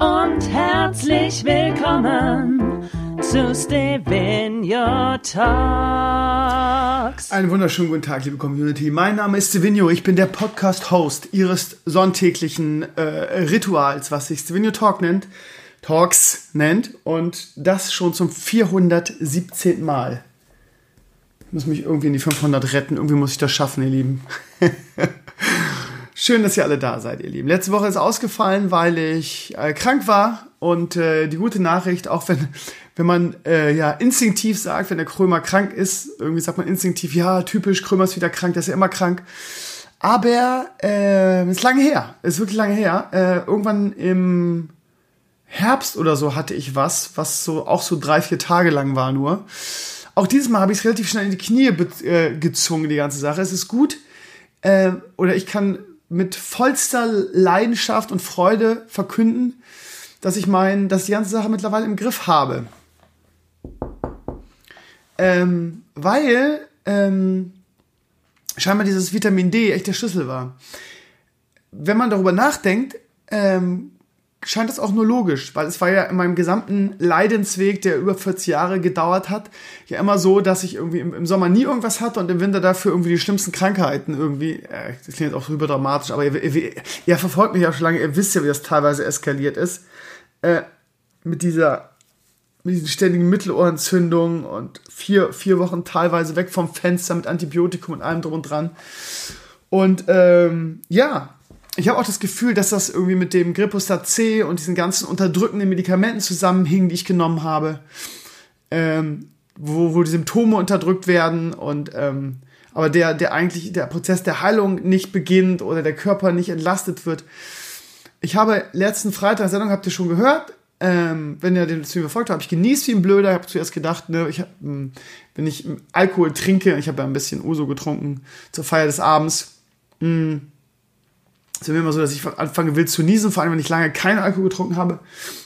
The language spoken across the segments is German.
Und herzlich willkommen zu Stevenio Talks. Einen wunderschönen guten Tag, liebe Community. Mein Name ist Stevenio. Ich bin der Podcast-Host Ihres sonntäglichen äh, Rituals, was sich Stevenio Talk nennt, Talks nennt. Und das schon zum 417. Mal. Ich muss mich irgendwie in die 500 retten. Irgendwie muss ich das schaffen, ihr Lieben. Schön, dass ihr alle da seid, ihr Lieben. Letzte Woche ist ausgefallen, weil ich äh, krank war. Und äh, die gute Nachricht, auch wenn, wenn man äh, ja instinktiv sagt, wenn der Krömer krank ist, irgendwie sagt man instinktiv, ja, typisch, Krömer ist wieder krank, der ist ja immer krank. Aber äh, ist lange her, ist wirklich lange her. Äh, irgendwann im Herbst oder so hatte ich was, was so auch so drei, vier Tage lang war nur. Auch dieses Mal habe ich es relativ schnell in die Knie äh, gezwungen, die ganze Sache. Es ist gut, äh, oder ich kann mit vollster Leidenschaft und Freude verkünden, dass ich mein, dass die ganze Sache mittlerweile im Griff habe. Ähm, weil ähm, scheinbar dieses Vitamin D echt der Schlüssel war. Wenn man darüber nachdenkt, ähm, scheint das auch nur logisch, weil es war ja in meinem gesamten Leidensweg, der über 40 Jahre gedauert hat, ja immer so, dass ich irgendwie im, Sommer nie irgendwas hatte und im Winter dafür irgendwie die schlimmsten Krankheiten irgendwie, äh, das klingt jetzt auch super dramatisch, aber ihr, ihr, ihr verfolgt mich ja schon lange, ihr wisst ja, wie das teilweise eskaliert ist, äh, mit dieser, mit diesen ständigen Mittelohrentzündungen und vier, vier Wochen teilweise weg vom Fenster mit Antibiotikum und allem drum und dran. Und ähm, ja, ich habe auch das Gefühl, dass das irgendwie mit dem Gripostat C und diesen ganzen unterdrückenden Medikamenten zusammenhing, die ich genommen habe, ähm, wo, wo die Symptome unterdrückt werden und ähm, aber der, der eigentlich der Prozess der Heilung nicht beginnt oder der Körper nicht entlastet wird. Ich habe letzten Freitag Sendung habt ihr schon gehört. Ähm, wenn ihr den Stream verfolgt habt, habe ich genießt wie ein Blöder. Ich habe zuerst gedacht, ne, ich hab, hm, wenn ich Alkohol trinke, ich habe ja ein bisschen Uso getrunken zur Feier des Abends. Mh, hm, es ist mir immer so, dass ich anfange wild zu niesen, vor allem wenn ich lange keinen Alkohol getrunken habe.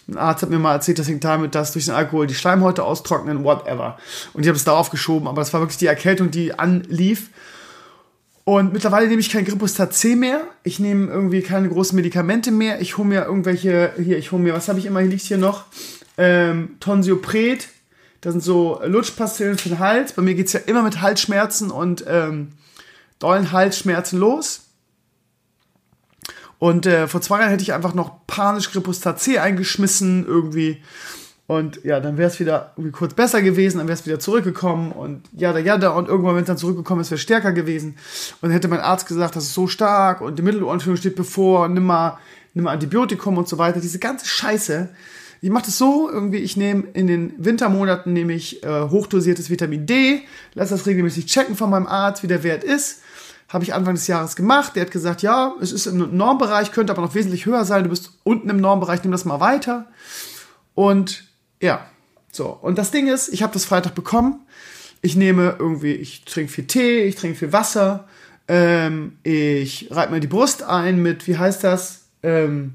Ein Arzt hat mir mal erzählt, das hängt damit, dass durch den Alkohol die Schleimhäute austrocknen, whatever. Und ich habe es darauf geschoben, aber es war wirklich die Erkältung, die anlief. Und mittlerweile nehme ich kein Gripostat C mehr. Ich nehme irgendwie keine großen Medikamente mehr. Ich hole mir irgendwelche, hier, ich hole mir, was habe ich immer, hier liegt hier noch? Ähm, Tonsiopret. Das sind so Lutschpastillen für den Hals. Bei mir geht's ja immer mit Halsschmerzen und ähm, dollen Halsschmerzen los. Und äh, vor zwei Jahren hätte ich einfach noch panisch Gripostat C eingeschmissen irgendwie. Und ja, dann wäre es wieder kurz besser gewesen, dann wäre es wieder zurückgekommen und ja, da, ja, da und irgendwann, wenn es dann zurückgekommen ist, wäre es stärker gewesen. Und dann hätte mein Arzt gesagt, das ist so stark und die Mittelohrenführung steht bevor, nimm mal, nimm mal Antibiotikum und so weiter. Diese ganze Scheiße. Ich mache das so, irgendwie, ich nehme in den Wintermonaten nehme ich äh, hochdosiertes Vitamin D, lass das regelmäßig checken von meinem Arzt, wie der Wert ist habe ich Anfang des Jahres gemacht. Der hat gesagt, ja, es ist im Normbereich, könnte aber noch wesentlich höher sein. Du bist unten im Normbereich, nimm das mal weiter. Und ja, so. Und das Ding ist, ich habe das Freitag bekommen. Ich nehme irgendwie, ich trinke viel Tee, ich trinke viel Wasser. Ähm, ich reibe mir die Brust ein mit, wie heißt das? Ähm,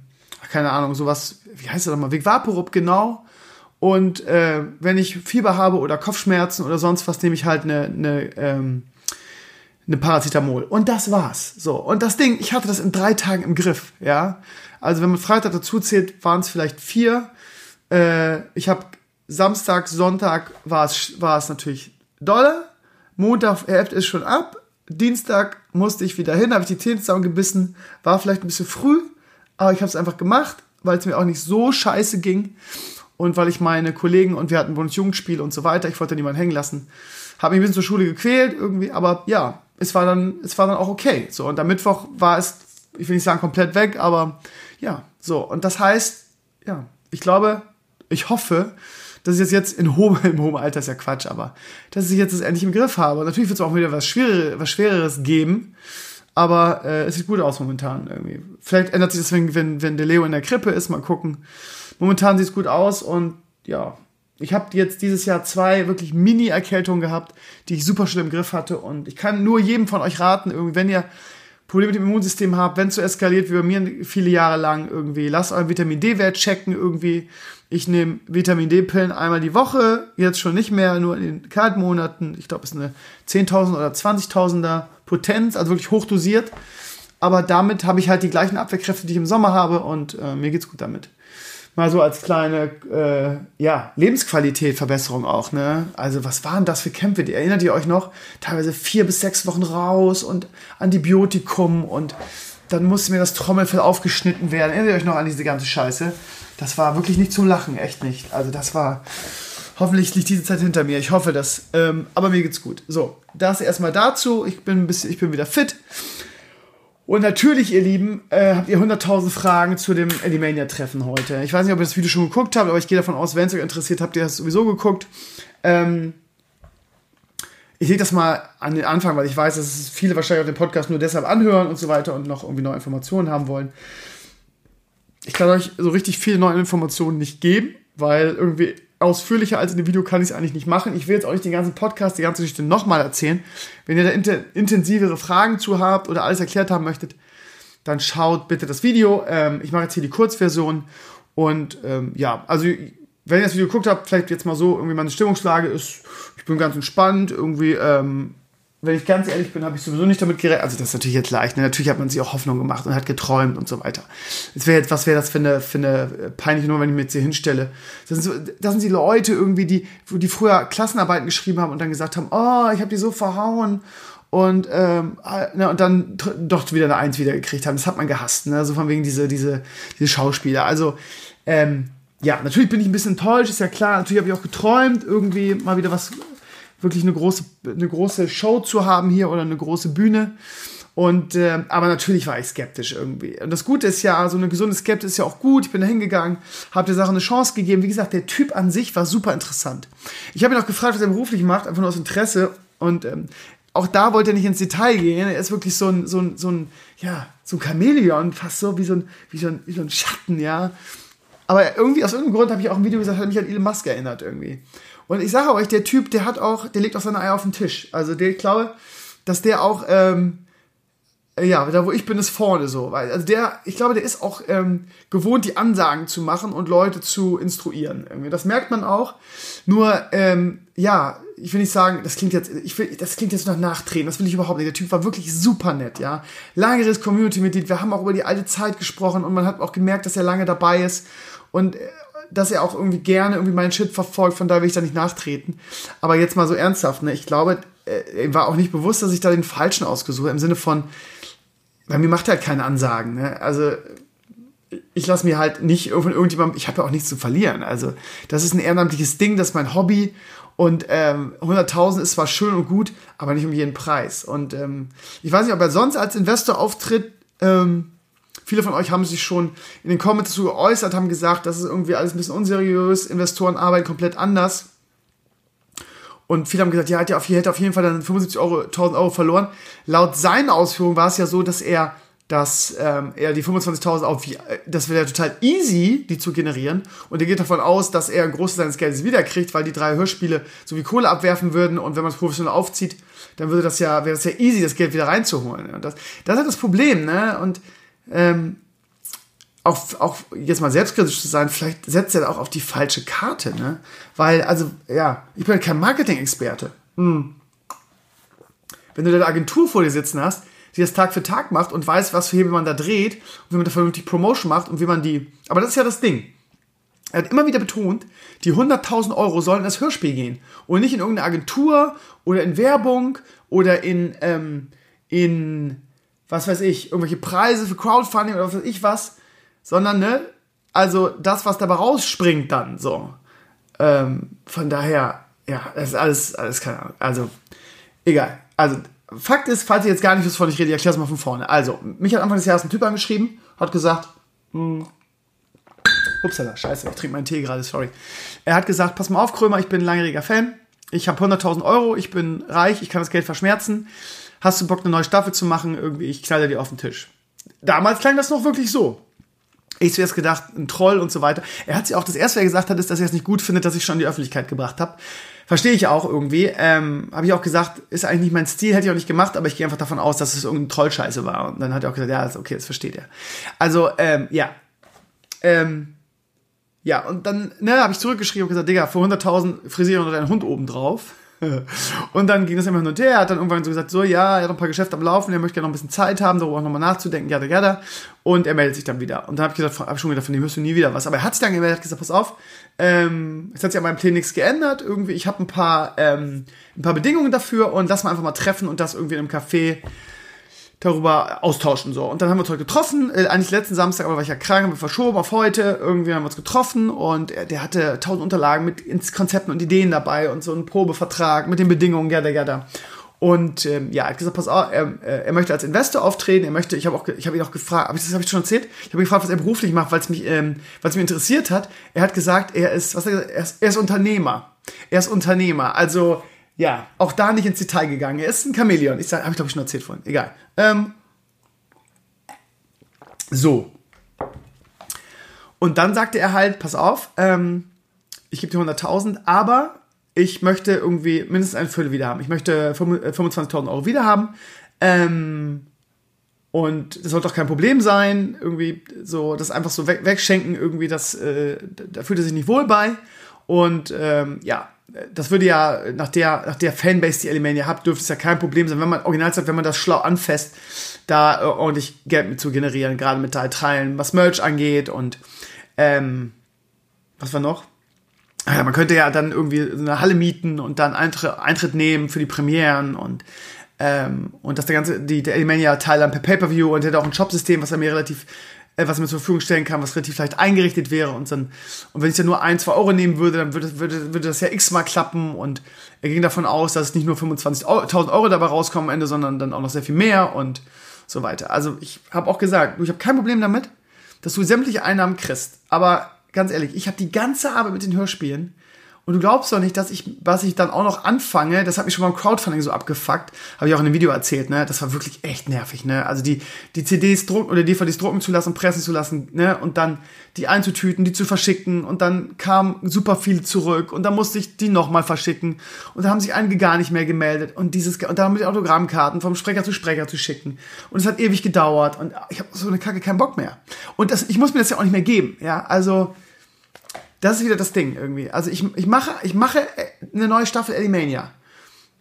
keine Ahnung, sowas, wie heißt das nochmal? Vigvaporub, genau. Und äh, wenn ich Fieber habe oder Kopfschmerzen oder sonst was, nehme ich halt eine, eine ähm, eine Paracetamol. Und das war's. So. Und das Ding, ich hatte das in drei Tagen im Griff, ja. Also wenn man Freitag dazu zählt, waren es vielleicht vier. Äh, ich habe Samstag, Sonntag war es natürlich dolle. Montag hebt es schon ab. Dienstag musste ich wieder hin, habe ich die Zähne zusammengebissen. War vielleicht ein bisschen früh, aber ich habe es einfach gemacht, weil es mir auch nicht so scheiße ging. Und weil ich meine Kollegen und wir hatten Bundesjugendspiel und so weiter, ich wollte niemanden hängen lassen. Habe mich ein bisschen zur Schule gequält irgendwie, aber ja, es war dann, es war dann auch okay. So, und am Mittwoch war es, ich will nicht sagen komplett weg, aber ja, so. Und das heißt, ja, ich glaube, ich hoffe, dass ich jetzt in hohem, im hohen Alter ist ja Quatsch, aber dass ich jetzt das endlich im Griff habe. Und natürlich wird es auch wieder was, Schwerer, was Schwereres geben. Aber äh, es sieht gut aus momentan irgendwie. Vielleicht ändert sich das, wenn, wenn der Leo in der Krippe ist, mal gucken. Momentan sieht es gut aus und ja, ich habe jetzt dieses Jahr zwei wirklich Mini-Erkältungen gehabt, die ich super schnell im Griff hatte. Und ich kann nur jedem von euch raten, irgendwie, wenn ihr Probleme mit dem Immunsystem habt, wenn es so eskaliert wie bei mir viele Jahre lang irgendwie, lasst euren Vitamin D-Wert checken irgendwie. Ich nehme Vitamin D-Pillen einmal die Woche, jetzt schon nicht mehr, nur in den kalten Monaten. Ich glaube, es ist eine 10.000 oder 20.000er Potenz, also wirklich hochdosiert. Aber damit habe ich halt die gleichen Abwehrkräfte, die ich im Sommer habe und äh, mir geht's gut damit mal so als kleine äh, ja, Lebensqualität Verbesserung auch. Ne? Also was waren das für Kämpfe? Die, erinnert ihr euch noch? Teilweise vier bis sechs Wochen raus und Antibiotikum und dann musste mir das Trommelfell aufgeschnitten werden. Erinnert ihr euch noch an diese ganze Scheiße? Das war wirklich nicht zum Lachen, echt nicht. Also das war... Hoffentlich liegt diese Zeit hinter mir. Ich hoffe das. Ähm, aber mir geht's gut. So, das erstmal dazu. Ich bin ein bisschen, ich bin wieder fit. Und natürlich, ihr Lieben, äh, habt ihr 100.000 Fragen zu dem Elimania-Treffen heute. Ich weiß nicht, ob ihr das Video schon geguckt habt, aber ich gehe davon aus, wenn es euch interessiert, habt ihr das sowieso geguckt. Ähm, ich lege das mal an den Anfang, weil ich weiß, dass viele wahrscheinlich auch den Podcast nur deshalb anhören und so weiter und noch irgendwie neue Informationen haben wollen. Ich kann euch so richtig viele neue Informationen nicht geben, weil irgendwie ausführlicher als in dem Video kann ich es eigentlich nicht machen. Ich will jetzt auch nicht den ganzen Podcast, die ganze Geschichte nochmal erzählen. Wenn ihr da intensivere Fragen zu habt oder alles erklärt haben möchtet, dann schaut bitte das Video. Ähm, ich mache jetzt hier die Kurzversion. Und ähm, ja, also wenn ihr das Video geguckt habt, vielleicht jetzt mal so, irgendwie meine Stimmungslage ist, ich bin ganz entspannt, irgendwie ähm, wenn ich ganz ehrlich bin, habe ich sowieso nicht damit gerechnet. Also das ist natürlich jetzt leicht. Ne? Natürlich hat man sich auch Hoffnung gemacht und hat geträumt und so weiter. Es wäre jetzt, was wäre das für eine, für eine äh, peinliche Nummer, wenn ich mir jetzt hier hinstelle? Das sind, so, das sind die Leute irgendwie, die, die früher Klassenarbeiten geschrieben haben und dann gesagt haben, oh, ich habe die so verhauen und, ähm, ne, und dann doch wieder eine Eins wieder gekriegt haben. Das hat man gehasst. Ne? So von wegen diese, diese, diese Schauspieler. Also ähm, ja, natürlich bin ich ein bisschen enttäuscht, ist ja klar. Natürlich habe ich auch geträumt, irgendwie mal wieder was wirklich eine große, eine große Show zu haben hier oder eine große Bühne. Und äh, aber natürlich war ich skeptisch irgendwie. Und das Gute ist ja, so eine gesunde Skepsis ist ja auch gut. Ich bin da hingegangen, habe der Sache eine Chance gegeben. Wie gesagt, der Typ an sich war super interessant. Ich habe ihn auch gefragt, was er beruflich macht, einfach nur aus Interesse. Und ähm, auch da wollte er nicht ins Detail gehen. Er ist wirklich so ein, so ein, so ein, ja, so ein Chamäleon, fast so wie so ein, wie so ein, wie so ein Schatten, ja. Aber irgendwie, aus irgendeinem Grund habe ich auch ein Video gesagt, hat mich an Elon Musk erinnert irgendwie. Und ich sage euch, der Typ, der hat auch, der legt auch seine Eier auf den Tisch. Also der, ich glaube, dass der auch, ähm, ja, da wo ich bin, ist vorne so. Also der, ich glaube, der ist auch ähm, gewohnt, die Ansagen zu machen und Leute zu instruieren. Irgendwie. Das merkt man auch. Nur, ähm, ja, ich will nicht sagen, das klingt jetzt, ich will, das klingt jetzt nach Nachtreten, das will ich überhaupt nicht. Der Typ war wirklich super nett, ja. Langeres Community-Mitglied, wir haben auch über die alte Zeit gesprochen und man hat auch gemerkt, dass er lange dabei ist. Und äh, dass er auch irgendwie gerne irgendwie meinen Shit verfolgt, von daher will ich da nicht nachtreten. Aber jetzt mal so ernsthaft, ne? Ich glaube, äh, er war auch nicht bewusst, dass ich da den Falschen ausgesucht habe, im Sinne von, bei mir macht er halt keine Ansagen, ne? Also, ich lasse mir halt nicht von irgendjemandem, ich habe ja auch nichts zu verlieren. Also, das ist ein ehrenamtliches Ding, das ist mein Hobby. Und ähm, 100.000 ist zwar schön und gut, aber nicht um jeden Preis. Und ähm, ich weiß nicht, ob er sonst als Investor auftritt. Ähm, Viele von euch haben sich schon in den Comments dazu geäußert, haben gesagt, das ist irgendwie alles ein bisschen unseriös, Investoren arbeiten komplett anders. Und viele haben gesagt, ja, er hätte auf jeden Fall dann 75.000 Euro, Euro verloren. Laut seinen Ausführungen war es ja so, dass er dass ähm, er die 25.000 auf, das wäre ja total easy, die zu generieren. Und er geht davon aus, dass er ein Großteil seines Geldes wiederkriegt, weil die drei Hörspiele so wie Kohle abwerfen würden. Und wenn man es professionell aufzieht, dann würde das ja, wäre das ja easy, das Geld wieder reinzuholen. Und das, das ist halt das Problem, ne? Und ähm, auch, auch jetzt mal selbstkritisch zu sein, vielleicht setzt er auch auf die falsche Karte, ne? Weil, also, ja, ich bin kein Marketing-Experte. Hm. Wenn du eine Agentur vor dir sitzen hast, die das Tag für Tag macht und weiß, was für Hebel man da dreht und wie man da vernünftig Promotion macht und wie man die. Aber das ist ja das Ding. Er hat immer wieder betont, die 100.000 Euro sollen in das Hörspiel gehen und nicht in irgendeine Agentur oder in Werbung oder in, ähm, in was weiß ich, irgendwelche Preise für Crowdfunding oder was weiß ich was, sondern, ne, also das, was dabei rausspringt dann, so. Ähm, von daher, ja, das ist alles, alles keine Ahnung. Also, egal. Also, Fakt ist, falls ihr jetzt gar nicht wisst, wovon ich rede, ich erkläre es mal von vorne. Also, mich hat Anfang des Jahres ein Typ angeschrieben, hat gesagt, hm, upsala, scheiße, ich trinke meinen Tee gerade, sorry. Er hat gesagt, pass mal auf, Krömer, ich bin ein langjähriger Fan, ich habe 100.000 Euro, ich bin reich, ich kann das Geld verschmerzen hast du Bock, eine neue Staffel zu machen? Irgendwie, ich knalle die auf den Tisch. Damals klang das noch wirklich so. Ich zuerst gedacht, ein Troll und so weiter. Er hat sich auch, das erste, was er gesagt hat, ist, dass er es nicht gut findet, dass ich schon in die Öffentlichkeit gebracht habe. Verstehe ich auch irgendwie. Ähm, habe ich auch gesagt, ist eigentlich nicht mein Stil, hätte ich auch nicht gemacht, aber ich gehe einfach davon aus, dass es irgendein Trollscheiße war. Und dann hat er auch gesagt, ja, okay, das versteht er. Also, ähm, ja. Ähm, ja, und dann ne, habe ich zurückgeschrieben und gesagt, Digga, für 100.000 frisieren wir deinen Hund oben drauf. und dann ging das immer hin und her. Er hat dann irgendwann so gesagt, so, ja, er hat noch ein paar Geschäfte am Laufen, er möchte gerne noch ein bisschen Zeit haben, darüber auch nochmal nachzudenken, ja, ja, Und er meldet sich dann wieder. Und dann habe ich gesagt, hab schon gedacht, von dem hörst du nie wieder was. Aber er hat sich dann gemeldet, hat gesagt, pass auf, ähm, es hat sich an meinem Plan nichts geändert. Irgendwie, ich habe ein paar, ähm, ein paar Bedingungen dafür und lass mal einfach mal treffen und das irgendwie in einem Café darüber austauschen so. Und dann haben wir uns heute getroffen, äh, eigentlich letzten Samstag, aber war ich ja krank, haben wir verschoben auf heute. Irgendwie haben wir uns getroffen und er, der hatte tausend Unterlagen mit Konzepten und Ideen dabei und so einen Probevertrag mit den Bedingungen, ja, ja, da. Und ähm, ja, er hat gesagt, pass auf, er, äh, er möchte als Investor auftreten. Er möchte, ich habe auch, ich habe ihn auch gefragt, habe ich das habe ich schon erzählt? Ich habe gefragt, was er beruflich macht, weil es mich, ähm, weil es mich interessiert hat. Er hat gesagt, er ist, was er, gesagt, er ist, er ist Unternehmer. Er ist Unternehmer. Also ja, auch da nicht ins Detail gegangen. Er ist ein Chamäleon. Ich habe ich glaube ich schon erzählt vorhin. Egal. Ähm, so. Und dann sagte er halt, pass auf, ähm, ich gebe dir 100.000, aber ich möchte irgendwie mindestens ein Viertel wieder haben. Ich möchte 25.000 äh, Euro wieder haben. Ähm, und das sollte doch kein Problem sein, irgendwie so, das einfach so weg, wegschenken, irgendwie, das, äh, da fühlt er sich nicht wohl bei. Und ähm, ja, das würde ja nach der, nach der Fanbase, die Alimania hat, dürfte es ja kein Problem sein, wenn man original sagt, wenn man das schlau anfasst, da äh, ordentlich Geld mit zu generieren, gerade mit Teilen, was Merch angeht und ähm, was war noch? Ah ja, man könnte ja dann irgendwie eine Halle mieten und dann Eintritt, Eintritt nehmen für die Premieren und ähm, und dass der ganze, die, der Alimania-Teil dann per Pay-Per-View und hätte auch ein Shop-System, was er mir relativ was man zur Verfügung stellen kann, was relativ leicht eingerichtet wäre und dann, und wenn ich ja nur ein, zwei Euro nehmen würde, dann würde, würde, würde das ja x-mal klappen und er ging davon aus, dass es nicht nur 25.000 Euro dabei rauskommen am Ende, sondern dann auch noch sehr viel mehr und so weiter. Also ich habe auch gesagt, ich habe kein Problem damit, dass du sämtliche Einnahmen kriegst, aber ganz ehrlich, ich habe die ganze Arbeit mit den Hörspielen und du glaubst doch nicht, dass ich, was ich dann auch noch anfange, das hat mich schon beim Crowdfunding so abgefuckt, habe ich auch in einem Video erzählt, ne? Das war wirklich echt nervig, ne? Also die, die CDs drucken oder DVDs drucken zu lassen, pressen zu lassen, ne? Und dann die einzutüten, die zu verschicken und dann kam super viel zurück und dann musste ich die nochmal verschicken und dann haben sich einige gar nicht mehr gemeldet und dieses, und dann mit Autogrammkarten vom Sprecher zu Sprecher zu schicken und es hat ewig gedauert und ich habe so eine Kacke keinen Bock mehr. Und das, ich muss mir das ja auch nicht mehr geben, ja? Also, das ist wieder das Ding irgendwie. Also ich, ich mache, ich mache eine neue Staffel Elimania.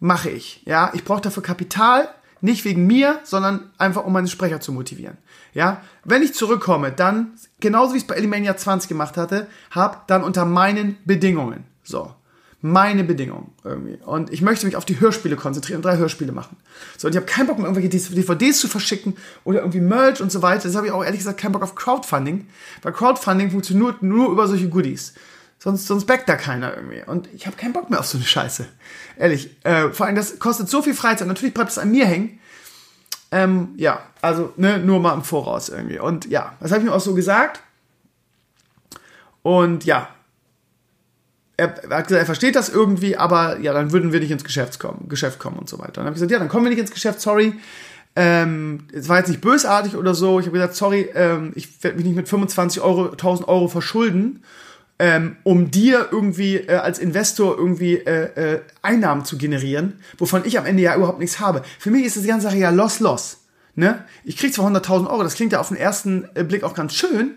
Mache ich. Ja, ich brauche dafür Kapital, nicht wegen mir, sondern einfach um meine Sprecher zu motivieren. Ja, wenn ich zurückkomme, dann genauso wie ich es bei Elimania 20 gemacht hatte, hab dann unter meinen Bedingungen. So meine Bedingung irgendwie. Und ich möchte mich auf die Hörspiele konzentrieren, drei Hörspiele machen. So, und ich habe keinen Bock mehr, irgendwelche DVDs zu verschicken oder irgendwie Merch und so weiter. Das habe ich auch ehrlich gesagt keinen Bock auf Crowdfunding, weil Crowdfunding funktioniert nur über solche Goodies. Sonst, sonst backt da keiner irgendwie. Und ich habe keinen Bock mehr auf so eine Scheiße. Ehrlich. Äh, vor allem, das kostet so viel Freizeit. Natürlich bleibt es an mir hängen. Ähm, ja, also ne, nur mal im Voraus irgendwie. Und ja, das habe ich mir auch so gesagt. Und ja, er, hat gesagt, er versteht das irgendwie, aber ja, dann würden wir nicht ins Geschäft kommen, Geschäft kommen und so weiter. dann habe ich gesagt, ja, dann kommen wir nicht ins Geschäft, sorry. Ähm, es war jetzt nicht bösartig oder so. Ich habe gesagt, sorry, ähm, ich werde mich nicht mit 25 Euro, 1000 Euro verschulden, ähm, um dir irgendwie äh, als Investor irgendwie äh, äh, Einnahmen zu generieren, wovon ich am Ende ja überhaupt nichts habe. Für mich ist das ganze Sache ja loss, loss. Ne? Ich krieg zwar 100.000 Euro, das klingt ja auf den ersten äh, Blick auch ganz schön,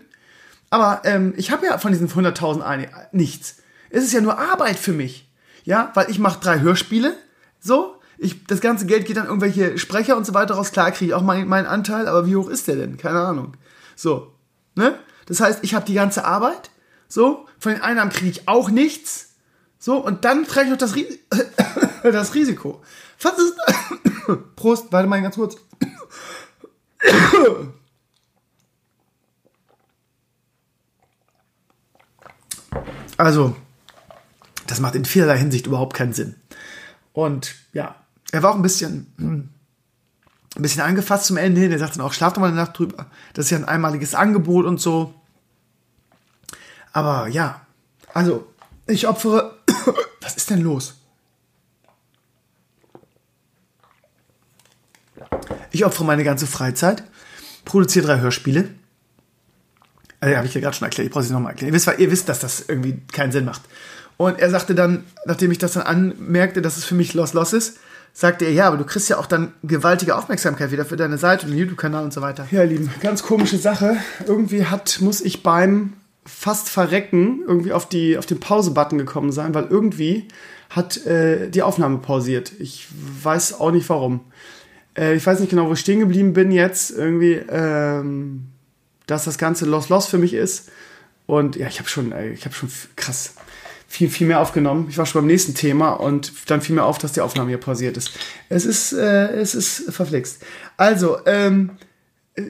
aber ähm, ich habe ja von diesen 100.000 nichts. Es ist ja nur Arbeit für mich. Ja, weil ich mache drei Hörspiele, so. Ich, das ganze Geld geht an irgendwelche Sprecher und so weiter raus. Klar kriege ich auch meinen, meinen Anteil, aber wie hoch ist der denn? Keine Ahnung. So. Ne? Das heißt, ich habe die ganze Arbeit. So. Von den Einnahmen kriege ich auch nichts. So. Und dann trage ich noch das, Ris das Risiko. Was ist. Prost, warte mal ganz kurz. Also, das macht in vielerlei Hinsicht überhaupt keinen Sinn. Und ja, er war auch ein bisschen, hm, ein bisschen angefasst zum Ende hin. Er sagt dann auch, schlaf doch mal eine Nacht drüber. Das ist ja ein einmaliges Angebot und so. Aber ja, also, ich opfere. Was ist denn los? Ich opfere meine ganze Freizeit, produziere drei Hörspiele. Also, habe ich ja gerade schon erklärt, ich brauche es nochmal erklären. Ihr wisst, ihr wisst, dass das irgendwie keinen Sinn macht. Und er sagte dann, nachdem ich das dann anmerkte, dass es für mich Loss Loss ist, sagte er, ja, aber du kriegst ja auch dann gewaltige Aufmerksamkeit wieder für deine Seite und den YouTube-Kanal und so weiter. Ja, Lieben, ganz komische Sache. Irgendwie hat, muss ich beim fast verrecken irgendwie auf, die, auf den Pause-Button gekommen sein, weil irgendwie hat äh, die Aufnahme pausiert. Ich weiß auch nicht warum. Äh, ich weiß nicht genau, wo ich stehen geblieben bin jetzt. Irgendwie, ähm, dass das Ganze Loss-Loss für mich ist. Und ja, ich habe schon, ich habe schon krass viel, viel mehr aufgenommen. Ich war schon beim nächsten Thema und dann fiel mir auf, dass die Aufnahme hier pausiert ist. Es ist, äh, es ist verflixt. Also, ähm,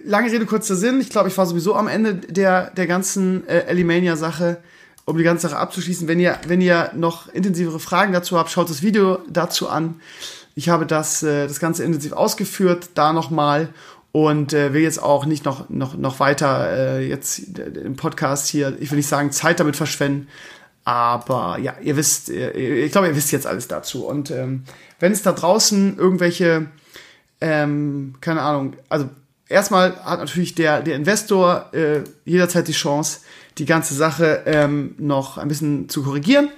lange Rede, kurzer Sinn. Ich glaube, ich war sowieso am Ende der, der ganzen äh, Elimania-Sache, um die ganze Sache abzuschließen. Wenn ihr, wenn ihr noch intensivere Fragen dazu habt, schaut das Video dazu an. Ich habe das, äh, das Ganze intensiv ausgeführt, da nochmal und äh, will jetzt auch nicht noch, noch, noch weiter äh, jetzt im Podcast hier, ich will nicht sagen, Zeit damit verschwenden, aber ja, ihr wisst, ich glaube, ihr wisst jetzt alles dazu. Und ähm, wenn es da draußen irgendwelche, ähm, keine Ahnung, also erstmal hat natürlich der, der Investor äh, jederzeit die Chance, die ganze Sache ähm, noch ein bisschen zu korrigieren.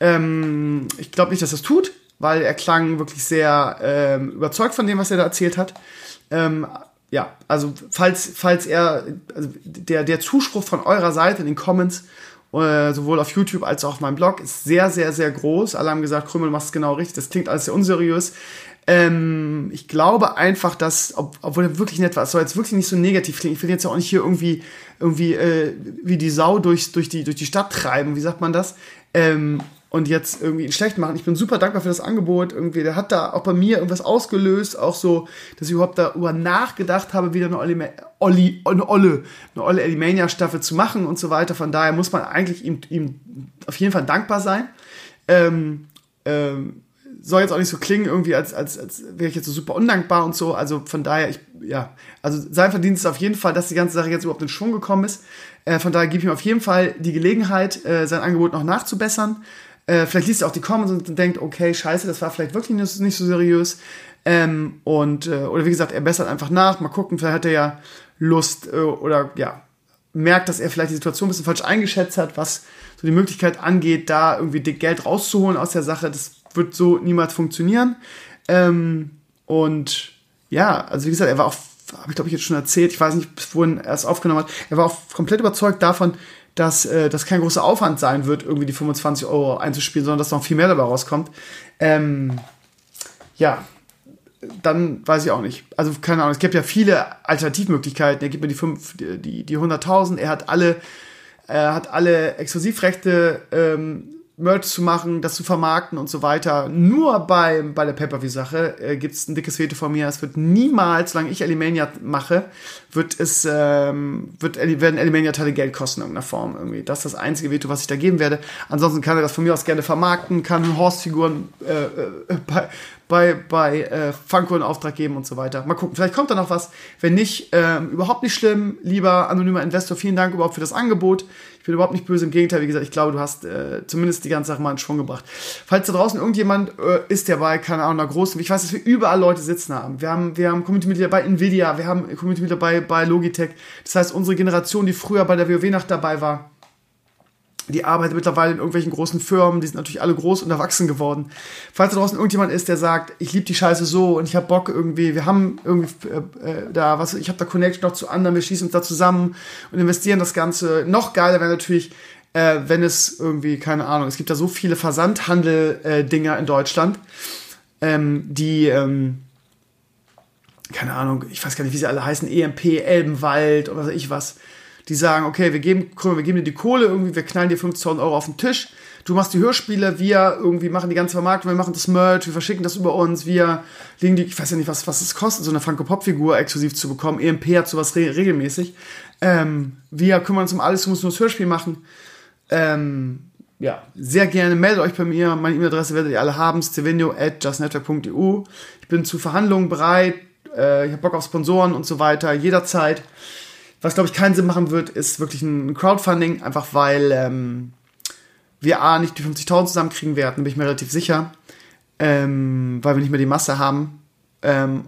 Ähm, ich glaube nicht, dass das tut, weil er klang wirklich sehr ähm, überzeugt von dem, was er da erzählt hat. Ähm, ja, also falls, falls er, also der, der Zuspruch von eurer Seite in den Comments äh, sowohl auf YouTube als auch auf meinem Blog, ist sehr, sehr, sehr groß. Alle haben gesagt, Krümel macht es genau richtig. Das klingt alles sehr unseriös. Ähm, ich glaube einfach, dass, ob, obwohl er wirklich nett war, es soll jetzt wirklich nicht so negativ klingen. Ich will jetzt auch nicht hier irgendwie, irgendwie äh, wie die Sau durch, durch, die, durch die Stadt treiben, wie sagt man das? Ähm, und jetzt irgendwie ihn schlecht machen. Ich bin super dankbar für das Angebot. Irgendwie, der hat da auch bei mir irgendwas ausgelöst, auch so, dass ich überhaupt darüber nachgedacht habe, wieder eine Olli, Olli eine Olle, eine Olle Elimania Staffel zu machen und so weiter. Von daher muss man eigentlich ihm, ihm auf jeden Fall dankbar sein. Ähm, ähm, soll jetzt auch nicht so klingen, irgendwie, als, als, als wäre ich jetzt so super undankbar und so. Also von daher, ich, ja, also sein Verdienst ist auf jeden Fall, dass die ganze Sache jetzt überhaupt in Schwung gekommen ist. Äh, von daher gebe ich ihm auf jeden Fall die Gelegenheit, äh, sein Angebot noch nachzubessern. Äh, vielleicht liest er auch die Comments und denkt, okay, scheiße, das war vielleicht wirklich nicht, so seriös. Ähm, und, äh, oder wie gesagt, er bessert einfach nach, mal gucken, vielleicht hat er ja Lust äh, oder ja, merkt, dass er vielleicht die Situation ein bisschen falsch eingeschätzt hat, was so die Möglichkeit angeht, da irgendwie dick Geld rauszuholen aus der Sache. Das wird so niemals funktionieren. Ähm, und ja, also wie gesagt, er war auch, habe ich glaube ich jetzt schon erzählt, ich weiß nicht, wohin er es aufgenommen hat, er war auch komplett überzeugt davon, dass äh, das kein großer Aufwand sein wird, irgendwie die 25 Euro einzuspielen, sondern dass noch viel mehr dabei rauskommt. Ähm, ja, dann weiß ich auch nicht. Also keine Ahnung, es gibt ja viele Alternativmöglichkeiten. Er gibt mir die, fünf, die, die 100.000, er hat alle, er hat alle Exklusivrechte ähm, Merch zu machen, das zu vermarkten und so weiter. Nur bei, bei der Pay-Per-View-Sache äh, gibt es ein dickes Veto von mir. Es wird niemals, solange ich Elimania mache, wird es, ähm, wird, werden Elimania-Teile Geld kosten in irgendeiner Form irgendwie. Das ist das einzige Veto, was ich da geben werde. Ansonsten kann er das von mir aus gerne vermarkten, kann Horstfiguren äh, äh, bei, bei, bei äh, Funko einen Auftrag geben und so weiter. Mal gucken, vielleicht kommt da noch was. Wenn nicht, äh, überhaupt nicht schlimm. Lieber anonymer Investor, vielen Dank überhaupt für das Angebot. Ich bin überhaupt nicht böse, im Gegenteil, wie gesagt, ich glaube, du hast äh, zumindest die ganze Sache mal in Schwung gebracht. Falls da draußen irgendjemand äh, ist, der bei, keine Ahnung, einer großen, ich weiß, dass wir überall Leute sitzen haben. Wir haben, wir haben Community-Mitglieder bei Nvidia, wir haben Community-Mitglieder bei, bei Logitech. Das heißt, unsere Generation, die früher bei der WoW-Nacht dabei war, die arbeitet mittlerweile in irgendwelchen großen Firmen, die sind natürlich alle groß und erwachsen geworden. Falls da draußen irgendjemand ist, der sagt, ich liebe die Scheiße so und ich habe Bock irgendwie, wir haben irgendwie äh, äh, da was, ich habe da Connection noch zu anderen, wir schließen uns da zusammen und investieren das Ganze. Noch geiler wäre natürlich, äh, wenn es irgendwie, keine Ahnung, es gibt da so viele Versandhandel-Dinger in Deutschland, ähm, die, ähm, keine Ahnung, ich weiß gar nicht, wie sie alle heißen, EMP, Elbenwald oder was weiß ich was die sagen, okay, wir geben, wir geben dir die Kohle irgendwie, wir knallen dir 50.000 Euro auf den Tisch, du machst die Hörspiele, wir irgendwie machen die ganze Vermarktung, wir machen das Merch, wir verschicken das über uns, wir legen die, ich weiß ja nicht, was, was es kostet, so eine Franco-Pop-Figur exklusiv zu bekommen, EMP hat sowas re regelmäßig, ähm, wir kümmern uns um alles, du musst nur das Hörspiel machen, ähm, ja, sehr gerne meldet euch bei mir. Meine E-Mail-Adresse werdet ihr alle haben, stevenio at justnetwork.eu. Ich bin zu Verhandlungen bereit. Äh, ich habe Bock auf Sponsoren und so weiter, jederzeit. Was, glaube ich, keinen Sinn machen wird, ist wirklich ein Crowdfunding, einfach weil ähm, wir A, nicht die 50.000 zusammenkriegen werden, bin ich mir relativ sicher, ähm, weil wir nicht mehr die Masse haben. Ähm,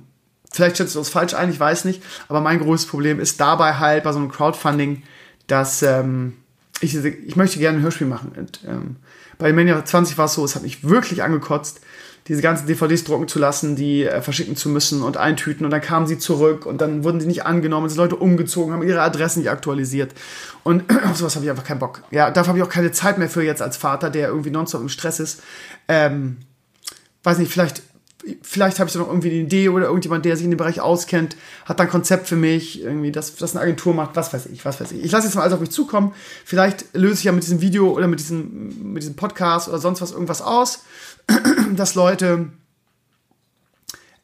Vielleicht schätzt du das falsch ein, ich weiß nicht. Aber mein größtes Problem ist dabei halt bei so einem Crowdfunding, dass ähm, ich, ich möchte gerne ein Hörspiel machen. Und, ähm, bei Mania 20 war es so, es hat mich wirklich angekotzt, diese ganzen DVDs drucken zu lassen, die äh, verschicken zu müssen und eintüten und dann kamen sie zurück und dann wurden sie nicht angenommen, sind Leute umgezogen, haben ihre Adressen nicht aktualisiert und auf sowas habe ich einfach keinen Bock. Ja, dafür habe ich auch keine Zeit mehr für jetzt als Vater, der irgendwie nonstop im Stress ist. Ähm, weiß nicht, vielleicht vielleicht habe ich da noch irgendwie eine Idee oder irgendjemand, der sich in dem Bereich auskennt, hat da ein Konzept für mich, irgendwie, dass das eine Agentur macht, was weiß ich, was weiß ich. Ich lasse jetzt mal alles auf mich zukommen. Vielleicht löse ich ja mit diesem Video oder mit diesem, mit diesem Podcast oder sonst was irgendwas aus dass Leute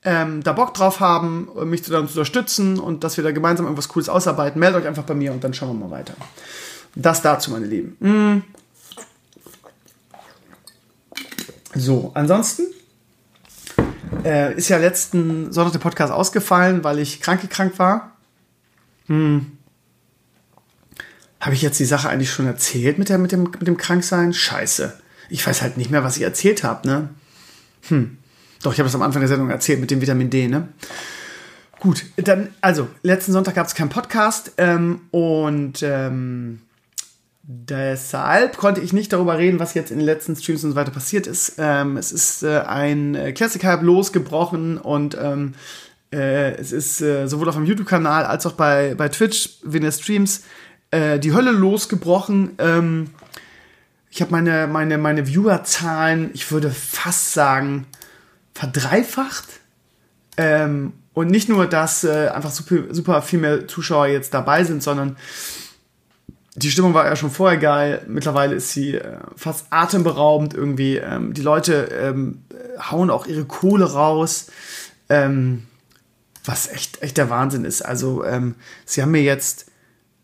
ähm, da Bock drauf haben, mich zu unterstützen und dass wir da gemeinsam irgendwas Cooles ausarbeiten. Meldet euch einfach bei mir und dann schauen wir mal weiter. Das dazu, meine Lieben. Mm. So, ansonsten äh, ist ja letzten Sonntag der Podcast ausgefallen, weil ich krank war. Hm. Habe ich jetzt die Sache eigentlich schon erzählt mit, der, mit, dem, mit dem Kranksein? Scheiße. Ich weiß halt nicht mehr, was ich erzählt habe, ne? Hm. Doch, ich habe das am Anfang der Sendung erzählt mit dem Vitamin D, ne? Gut, dann, also, letzten Sonntag gab es keinen Podcast ähm, und ähm, deshalb konnte ich nicht darüber reden, was jetzt in den letzten Streams und so weiter passiert ist. Ähm, es ist äh, ein äh, Classic Hype losgebrochen und ähm, äh, es ist äh, sowohl auf dem YouTube-Kanal als auch bei, bei Twitch, in der Streams, äh, die Hölle losgebrochen. Ähm, ich habe meine, meine, meine Viewerzahlen, ich würde fast sagen, verdreifacht. Ähm, und nicht nur, dass äh, einfach super, super viel mehr Zuschauer jetzt dabei sind, sondern die Stimmung war ja schon vorher geil. Mittlerweile ist sie äh, fast atemberaubend irgendwie. Ähm, die Leute ähm, hauen auch ihre Kohle raus. Ähm, was echt, echt der Wahnsinn ist. Also, ähm, sie haben mir jetzt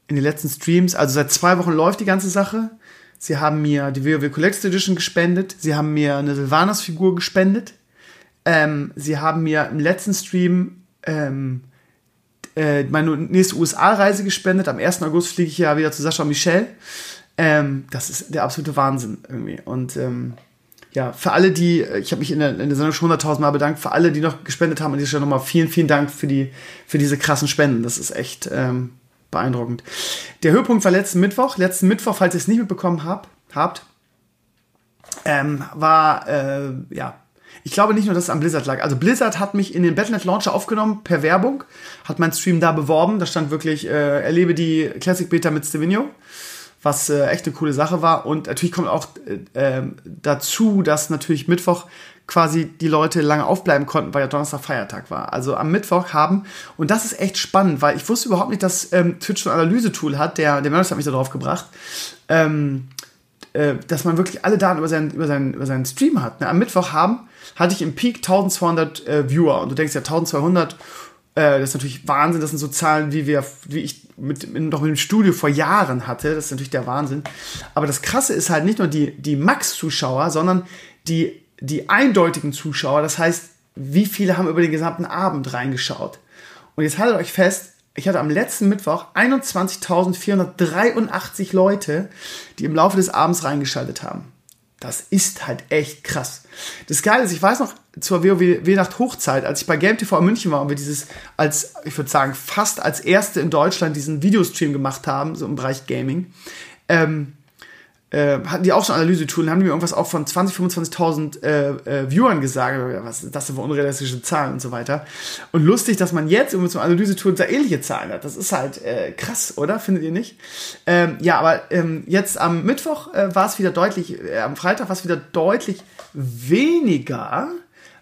in den letzten Streams, also seit zwei Wochen läuft die ganze Sache. Sie haben mir die WoW Collected Edition gespendet. Sie haben mir eine Sylvanas-Figur gespendet. Ähm, sie haben mir im letzten Stream ähm, äh, meine nächste USA-Reise gespendet. Am 1. August fliege ich ja wieder zu Sascha Michel. Ähm, das ist der absolute Wahnsinn irgendwie. Und ähm, ja, für alle, die, ich habe mich in der, in der Sendung schon 100.000 Mal bedankt, für alle, die noch gespendet haben, an dieser Stelle nochmal vielen, vielen Dank für, die, für diese krassen Spenden. Das ist echt ähm, beeindruckend. Der Höhepunkt war letzten Mittwoch. Letzten Mittwoch, falls ihr es nicht mitbekommen habt, habt ähm, war, äh, ja, ich glaube nicht nur, dass es am Blizzard lag. Also Blizzard hat mich in den Battle.net Launcher aufgenommen per Werbung, hat meinen Stream da beworben. Da stand wirklich, äh, erlebe die Classic Beta mit Stevenio, was äh, echt eine coole Sache war. Und natürlich kommt auch äh, ähm, dazu, dass natürlich Mittwoch quasi die Leute lange aufbleiben konnten, weil ja Donnerstag Feiertag war. Also am Mittwoch haben, und das ist echt spannend, weil ich wusste überhaupt nicht, dass ähm, Twitch ein Analysetool hat, der, der Mensch hat mich da drauf gebracht, ähm, äh, dass man wirklich alle Daten über seinen, über seinen, über seinen Stream hat. Ne? Am Mittwoch haben, hatte ich im Peak 1200 äh, Viewer und du denkst ja 1200, äh, das ist natürlich Wahnsinn, das sind so Zahlen, wie wir, wie ich mit, mit, noch mit dem Studio vor Jahren hatte, das ist natürlich der Wahnsinn. Aber das Krasse ist halt nicht nur die, die Max-Zuschauer, sondern die die eindeutigen Zuschauer, das heißt, wie viele haben über den gesamten Abend reingeschaut. Und jetzt haltet euch fest, ich hatte am letzten Mittwoch 21.483 Leute, die im Laufe des Abends reingeschaltet haben. Das ist halt echt krass. Das Geile ist, ich weiß noch, zur WoW-Nacht Hochzeit, als ich bei Game TV in München war und wir dieses als, ich würde sagen, fast als erste in Deutschland diesen Videostream gemacht haben, so im Bereich Gaming, ähm, äh, hatten die auch so ein Analysetool, haben die mir irgendwas auch von 20, 25.000 äh, äh, Viewern gesagt, was das denn für unrealistische Zahlen und so weiter. Und lustig, dass man jetzt irgendwie so ein Analysetool da ähnliche Zahlen hat. Das ist halt äh, krass, oder? Findet ihr nicht? Ähm, ja, aber ähm, jetzt am Mittwoch äh, war es wieder deutlich, äh, am Freitag war es wieder deutlich weniger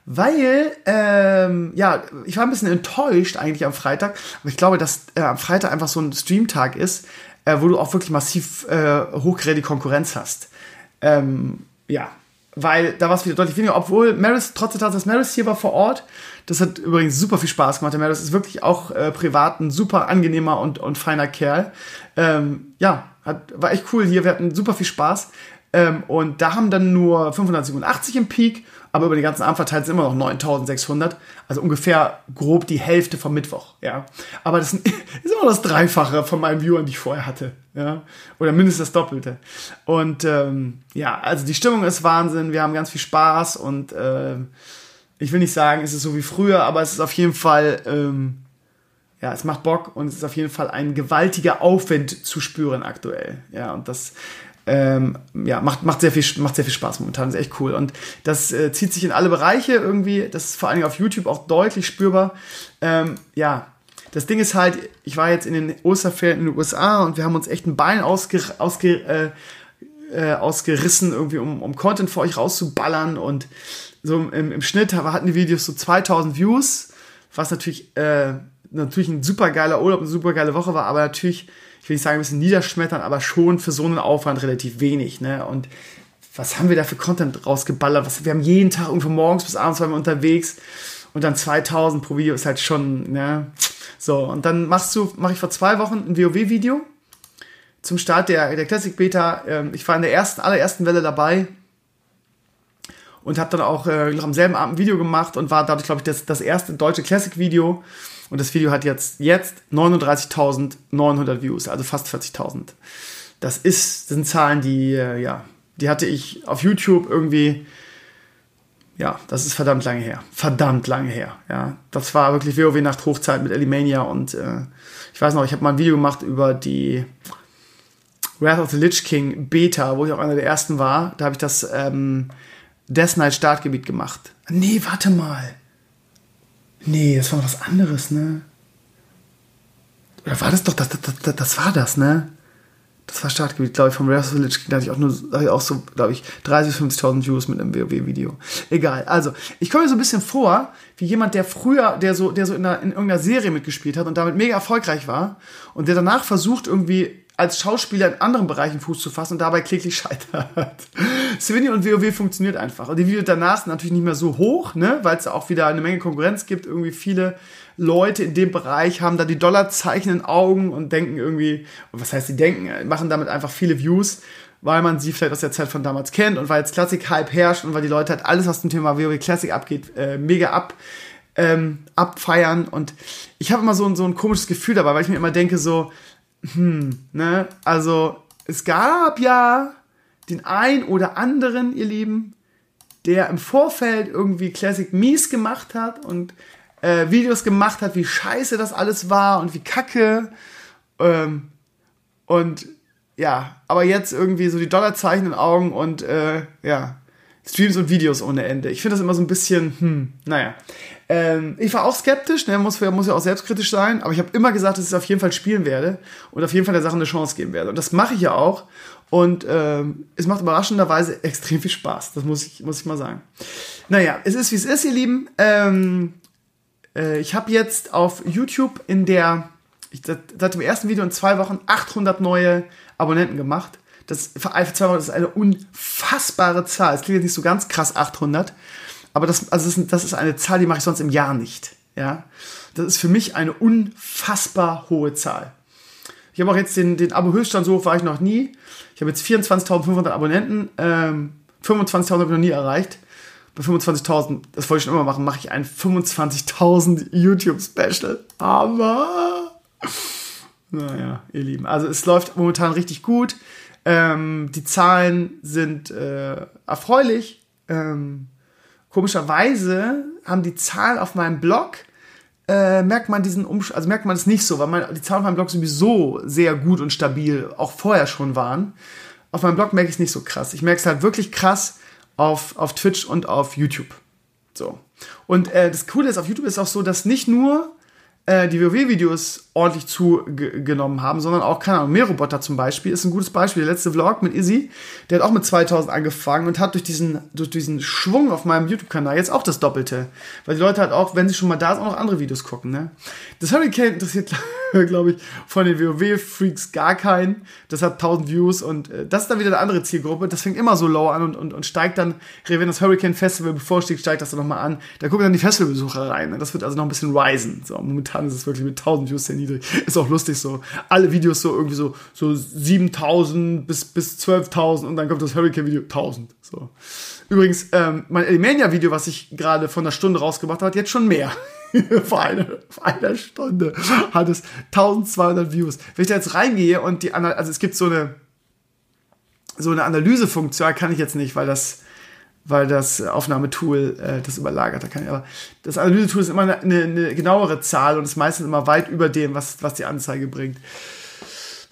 weil, ähm, ja, ich war ein bisschen enttäuscht eigentlich am Freitag, aber ich glaube, dass äh, am Freitag einfach so ein Streamtag ist, äh, wo du auch wirklich massiv äh, hochgradige Konkurrenz hast. Ähm, ja, weil da war es wieder deutlich weniger, obwohl Maris, trotz der Tatsache, dass Maris hier war vor Ort, das hat übrigens super viel Spaß gemacht. Der Maris ist wirklich auch äh, privat ein super angenehmer und, und feiner Kerl. Ähm, ja, hat, war echt cool hier, wir hatten super viel Spaß. Ähm, und da haben dann nur 587 im Peak aber über den ganzen Abend verteilt sind immer noch 9600, also ungefähr grob die Hälfte vom Mittwoch, ja. Aber das ist immer das Dreifache von meinen Viewern, die ich vorher hatte, ja. Oder mindestens das Doppelte. Und ähm, ja, also die Stimmung ist Wahnsinn, wir haben ganz viel Spaß und äh, ich will nicht sagen, es ist so wie früher, aber es ist auf jeden Fall, ähm, ja, es macht Bock und es ist auf jeden Fall ein gewaltiger Aufwand zu spüren aktuell. Ja, und das ähm, ja, macht, macht, sehr viel, macht sehr viel Spaß momentan, ist echt cool. Und das äh, zieht sich in alle Bereiche irgendwie. Das ist vor allen Dingen auf YouTube auch deutlich spürbar. Ähm, ja, das Ding ist halt, ich war jetzt in den Osterferien in den USA und wir haben uns echt ein Bein ausge, ausge, äh, äh, ausgerissen, irgendwie, um, um Content für euch rauszuballern. Und so im, im Schnitt hatten die Videos so 2000 Views, was natürlich, äh, natürlich ein super geiler Urlaub, eine super geile Woche war, aber natürlich ich will nicht sagen ein bisschen niederschmettern, aber schon für so einen Aufwand relativ wenig. Ne? Und was haben wir da für Content rausgeballert? Was, wir haben jeden Tag von morgens bis abends waren wir unterwegs und dann 2000 pro Video ist halt schon, ne? So, und dann machst du, mache ich vor zwei Wochen ein WoW-Video zum Start der, der Classic Beta. Ähm, ich war in der ersten, allerersten Welle dabei und habe dann auch äh, noch am selben Abend ein Video gemacht und war dadurch, glaube ich, das, das erste deutsche Classic-Video. Und das Video hat jetzt, jetzt 39.900 Views, also fast 40.000. Das ist, sind Zahlen, die, äh, ja, die hatte ich auf YouTube irgendwie, ja, das ist verdammt lange her. Verdammt lange her, ja. Das war wirklich WoW Nacht Hochzeit mit Elimania und äh, ich weiß noch, ich habe mal ein Video gemacht über die Wrath of the Lich King Beta, wo ich auch einer der ersten war. Da habe ich das ähm, Death Knight Startgebiet gemacht. Nee, warte mal. Nee, das war was anderes, ne? Oder war das doch, das, das, das, das war das, ne? Das war Startgebiet, glaube ich, vom Rare Village. Da hatte ich auch nur, ich auch so, glaube ich, 30.000 bis 50.000 Views mit einem WoW-Video. Egal. Also, ich komme mir so ein bisschen vor, wie jemand, der früher, der so, der so in, einer, in irgendeiner Serie mitgespielt hat und damit mega erfolgreich war und der danach versucht, irgendwie als Schauspieler in anderen Bereichen Fuß zu fassen und dabei kläglich scheitert. Svenny und WoW funktioniert einfach. Und die Videos danach sind natürlich nicht mehr so hoch, ne, weil es auch wieder eine Menge Konkurrenz gibt. Irgendwie viele Leute in dem Bereich haben da die Dollarzeichen in Augen und denken irgendwie, was heißt die denken, machen damit einfach viele Views, weil man sie vielleicht aus der Zeit von damals kennt und weil jetzt Classic-Hype herrscht und weil die Leute halt alles, was zum Thema WoW Classic abgeht, äh, mega ab ähm, abfeiern. Und ich habe immer so, so ein komisches Gefühl dabei, weil ich mir immer denke, so, hm, ne, also es gab ja den ein oder anderen, ihr Lieben, der im Vorfeld irgendwie Classic mies gemacht hat und äh, Videos gemacht hat, wie scheiße das alles war und wie kacke. Ähm, und ja, aber jetzt irgendwie so die Dollarzeichen in Augen und äh, ja, Streams und Videos ohne Ende. Ich finde das immer so ein bisschen, hm, naja. Ähm, ich war auch skeptisch, ne, muss, muss ja auch selbstkritisch sein, aber ich habe immer gesagt, dass ich es auf jeden Fall spielen werde und auf jeden Fall der Sache eine Chance geben werde. Und das mache ich ja auch. Und ähm, es macht überraschenderweise extrem viel Spaß. Das muss ich, muss ich mal sagen. Naja, es ist wie es ist, ihr Lieben. Ähm, äh, ich habe jetzt auf YouTube in der, ich, seit dem ersten Video in zwei Wochen 800 neue Abonnenten gemacht. Das für zwei Wochen ist eine unfassbare Zahl. Es klingt jetzt nicht so ganz krass 800. Aber das, also das, ist, eine Zahl, die mache ich sonst im Jahr nicht. Ja, das ist für mich eine unfassbar hohe Zahl. Ich habe auch jetzt den, den Abo-Höchststand, so war ich noch nie. Ich habe jetzt 24.500 Abonnenten. Ähm, 25.000 habe ich noch nie erreicht. Bei 25.000, das wollte ich schon immer machen, mache ich ein 25.000 YouTube-Special. Aber, naja, ihr Lieben. Also es läuft momentan richtig gut. Ähm, die Zahlen sind äh, erfreulich. Ähm, Komischerweise haben die Zahlen auf meinem Blog, äh, merkt man diesen Umsch also merkt man es nicht so, weil mein, die Zahlen auf meinem Blog sowieso sehr gut und stabil auch vorher schon waren. Auf meinem Blog merke ich es nicht so krass. Ich merke es halt wirklich krass auf, auf Twitch und auf YouTube. So. Und äh, das Coole ist, auf YouTube ist auch so, dass nicht nur äh, die WoW-Videos ordentlich zugenommen haben, sondern auch, keine Ahnung, Meerroboter zum Beispiel ist ein gutes Beispiel. Der letzte Vlog mit Izzy, der hat auch mit 2000 angefangen und hat durch diesen, durch diesen Schwung auf meinem YouTube-Kanal jetzt auch das Doppelte. Weil die Leute halt auch, wenn sie schon mal da sind, auch noch andere Videos gucken, ne? Das Hurricane interessiert, glaube ich, von den WoW-Freaks gar keinen. Das hat 1000 Views und äh, das ist dann wieder eine andere Zielgruppe. Das fängt immer so low an und, und, und steigt dann, wenn das Hurricane Festival bevorsteht, steigt das dann nochmal an. Da gucken dann die Festivalbesucher rein. Ne? Das wird also noch ein bisschen risen. So, momentan ist es wirklich mit 1000 Views sehr niedrig. Ist auch lustig so. Alle Videos so irgendwie so, so 7000 bis, bis 12.000 und dann kommt das Hurricane-Video 1000. So. Übrigens, ähm, mein Elimania-Video, was ich gerade von einer Stunde rausgebracht habe, hat jetzt schon mehr. vor, einer, vor einer Stunde hat es 1200 Views. Wenn ich da jetzt reingehe und die, also es gibt so eine, so eine Analysefunktion, kann ich jetzt nicht, weil das, weil das Aufnahmetool äh, das überlagert. Da kann ich, aber das Analysetool ist immer eine, eine, genauere Zahl und ist meistens immer weit über dem, was, was die Anzeige bringt.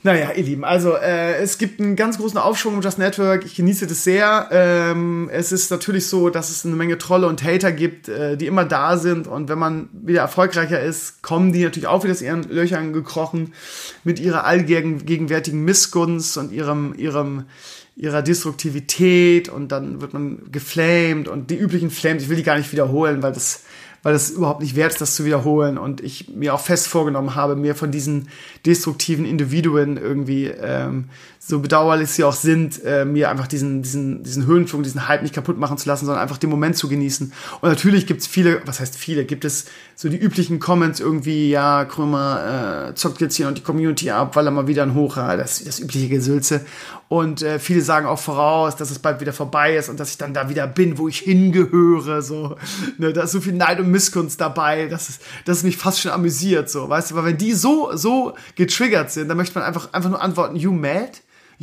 Naja, ihr Lieben, also äh, es gibt einen ganz großen Aufschwung im Just Network. Ich genieße das sehr. Ähm, es ist natürlich so, dass es eine Menge Trolle und Hater gibt, äh, die immer da sind. Und wenn man wieder erfolgreicher ist, kommen die natürlich auch wieder aus ihren Löchern gekrochen mit ihrer allgegenwärtigen Missgunst und ihrem, ihrem, ihrer Destruktivität. Und dann wird man geflamed und die üblichen Flames. Ich will die gar nicht wiederholen, weil das weil es überhaupt nicht wert ist, das zu wiederholen. Und ich mir auch fest vorgenommen habe, mir von diesen destruktiven Individuen irgendwie, ähm, so bedauerlich sie auch sind, äh, mir einfach diesen, diesen, diesen Höhenflug, diesen Hype nicht kaputt machen zu lassen, sondern einfach den Moment zu genießen. Und natürlich gibt's viele, was heißt viele, gibt es so die üblichen Comments irgendwie, ja, Krömer äh, zockt jetzt hier und die Community ab, weil er mal wieder ein Hoch hat, das, das übliche Gesülze. Und äh, viele sagen auch voraus, dass es bald wieder vorbei ist und dass ich dann da wieder bin, wo ich hingehöre. So, ne, da ist so viel Neid und Missgunst dabei, dass es, dass es mich fast schon amüsiert. So, weißt du, weil wenn die so so getriggert sind, dann möchte man einfach einfach nur antworten, you mad?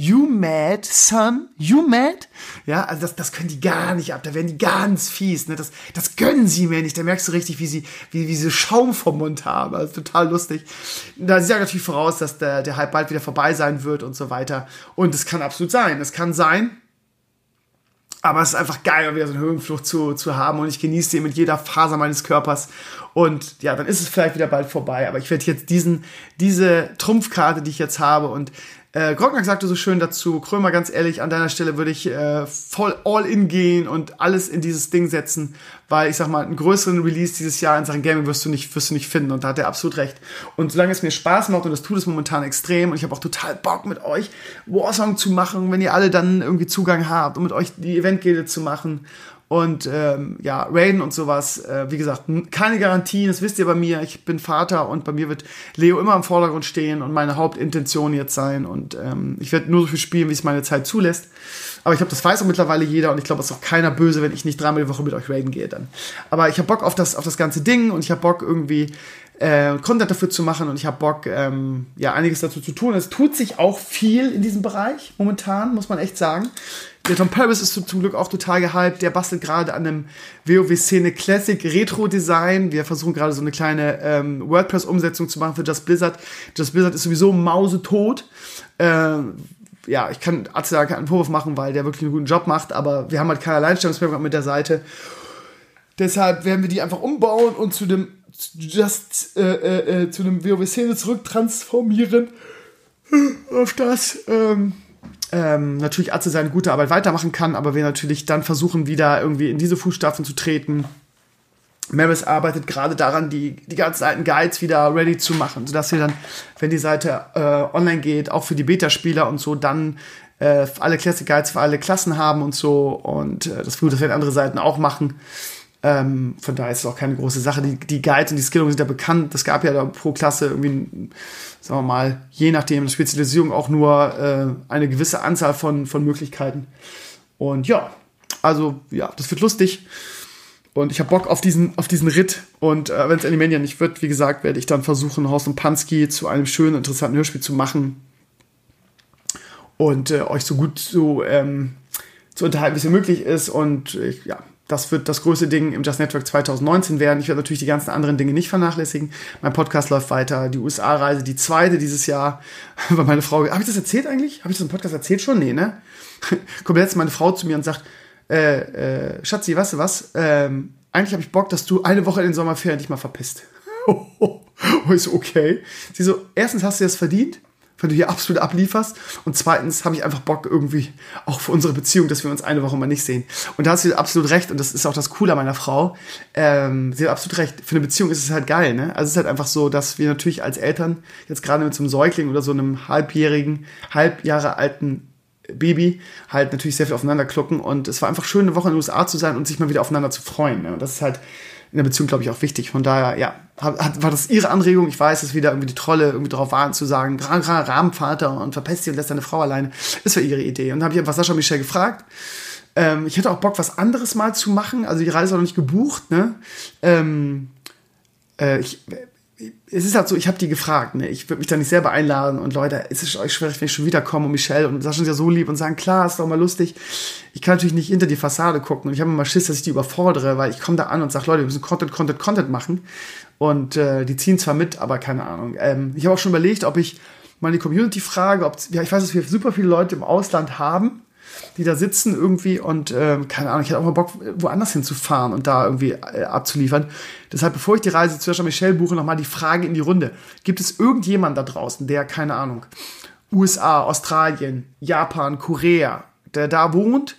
You mad, son? You mad? Ja, also das, das können die gar nicht ab. Da werden die ganz fies. Ne? Das, das gönnen sie mir nicht. Da merkst du richtig, wie sie, wie, wie sie Schaum vom Mund haben. Also total lustig. Da sie sagen natürlich voraus, dass der, der Hype bald wieder vorbei sein wird und so weiter. Und es kann absolut sein. Es kann sein. Aber es ist einfach geil, wieder so eine Höhenflucht zu, zu haben und ich genieße sie mit jeder Faser meines Körpers. Und ja, dann ist es vielleicht wieder bald vorbei. Aber ich werde jetzt diesen, diese Trumpfkarte, die ich jetzt habe und äh, Grocknack sagte so schön dazu, Krömer, ganz ehrlich, an deiner Stelle würde ich äh, voll all in gehen und alles in dieses Ding setzen, weil ich sag mal, einen größeren Release dieses Jahr in Sachen Gaming wirst du nicht, wirst du nicht finden und da hat er absolut recht. Und solange es mir Spaß macht und das tut es momentan extrem und ich habe auch total Bock mit euch Warsong zu machen, wenn ihr alle dann irgendwie Zugang habt und mit euch die Eventgilde zu machen und ähm, ja, Raiden und sowas, äh, wie gesagt, keine Garantien, das wisst ihr bei mir. Ich bin Vater und bei mir wird Leo immer im Vordergrund stehen und meine Hauptintention jetzt sein. Und ähm, ich werde nur so viel spielen, wie es meine Zeit zulässt. Aber ich glaube, das weiß auch mittlerweile jeder und ich glaube, es ist auch keiner böse, wenn ich nicht dreimal die Woche mit euch Raiden gehe dann. Aber ich habe Bock auf das, auf das ganze Ding und ich habe Bock irgendwie äh, Content dafür zu machen und ich habe Bock, ähm, ja, einiges dazu zu tun. Es tut sich auch viel in diesem Bereich momentan, muss man echt sagen. Der Tom Paris ist zum Glück auch total gehypt. Der bastelt gerade an einem WoW-Szene Classic Retro-Design. Wir versuchen gerade so eine kleine ähm, WordPress-Umsetzung zu machen für Just Blizzard. Just Blizzard ist sowieso mausetot. Ähm, ja, ich kann Atze keinen Vorwurf machen, weil der wirklich einen guten Job macht, aber wir haben halt kein Alleinstellungsmerkmal mit der Seite. Deshalb werden wir die einfach umbauen und zu dem Just äh, äh, äh zu einem WoW-Szene zurücktransformieren. Auf das. Ähm, ähm, natürlich Atze seine gute Arbeit weitermachen kann, aber wir natürlich dann versuchen, wieder irgendwie in diese Fußstapfen zu treten. Maris arbeitet gerade daran, die, die ganzen alten Guides wieder ready zu machen, sodass wir dann, wenn die Seite äh, online geht, auch für die Beta-Spieler und so, dann äh, alle Classic Guides für alle Klassen haben und so. Und äh, das, das werden andere Seiten auch machen. Ähm, von daher ist es auch keine große Sache. Die, die Guides und die Skillungen sind ja bekannt. Es gab ja da pro Klasse irgendwie, sagen wir mal, je nachdem Spezialisierung auch nur äh, eine gewisse Anzahl von, von Möglichkeiten. Und ja, also ja, das wird lustig. Und ich habe Bock auf diesen, auf diesen Ritt. Und äh, wenn es Animania nicht wird, wie gesagt, werde ich dann versuchen, Horst und Pansky zu einem schönen, interessanten Hörspiel zu machen. Und äh, euch so gut zu, ähm, zu unterhalten, wie es möglich ist. Und ich, ja, das wird das größte Ding im Just Network 2019 werden. Ich werde natürlich die ganzen anderen Dinge nicht vernachlässigen. Mein Podcast läuft weiter. Die USA-Reise, die zweite dieses Jahr. Weil meine Frau, habe ich das erzählt eigentlich? Habe ich das im Podcast erzählt schon? Nee, ne? Kommt jetzt meine Frau zu mir und sagt, äh, äh, Schatzi, weißt du was? Ähm, eigentlich habe ich Bock, dass du eine Woche in den Sommerferien dich mal verpisst. oh, ist okay. Sie so, erstens hast du das verdient wenn du hier absolut ablieferst. Und zweitens habe ich einfach Bock irgendwie auch für unsere Beziehung, dass wir uns eine Woche mal nicht sehen. Und da hast du absolut recht. Und das ist auch das Coole meiner Frau. Ähm, sie hat absolut recht. Für eine Beziehung ist es halt geil, ne? Also es ist halt einfach so, dass wir natürlich als Eltern jetzt gerade mit so einem Säugling oder so einem halbjährigen, halb Jahre alten Baby halt natürlich sehr viel aufeinander klucken und es war einfach schön, eine Woche in den USA zu sein und sich mal wieder aufeinander zu freuen. Ne? Und das ist halt in der Beziehung, glaube ich, auch wichtig. Von daher, ja, hat, war das ihre Anregung. Ich weiß, dass wieder irgendwie die Trolle irgendwie darauf waren, zu sagen, Rahmenvater und verpest sie und lässt deine Frau alleine. Das war ihre Idee. Und dann habe ich einfach Sascha Michel gefragt. Ähm, ich hätte auch Bock, was anderes mal zu machen. Also die Reise ist noch nicht gebucht, ne? Ähm, äh, ich, es ist halt so, ich habe die gefragt, ne? ich würde mich da nicht selber einladen und Leute, es ist euch schwer, wenn ich schon wiederkomme und Michelle und Sascha sind ja so lieb und sagen, klar, ist doch mal lustig. Ich kann natürlich nicht hinter die Fassade gucken und ich habe immer Schiss, dass ich die überfordere, weil ich komme da an und sage, Leute, wir müssen Content, Content, Content machen und äh, die ziehen zwar mit, aber keine Ahnung. Ähm, ich habe auch schon überlegt, ob ich die Community frage, ob, ja, ich weiß, dass wir super viele Leute im Ausland haben, die da sitzen irgendwie und äh, keine Ahnung, ich hätte auch mal Bock, woanders hinzufahren und da irgendwie äh, abzuliefern. Deshalb, bevor ich die Reise zu Jean Michel buche, nochmal die Frage in die Runde. Gibt es irgendjemand da draußen, der, keine Ahnung, USA, Australien, Japan, Korea, der da wohnt,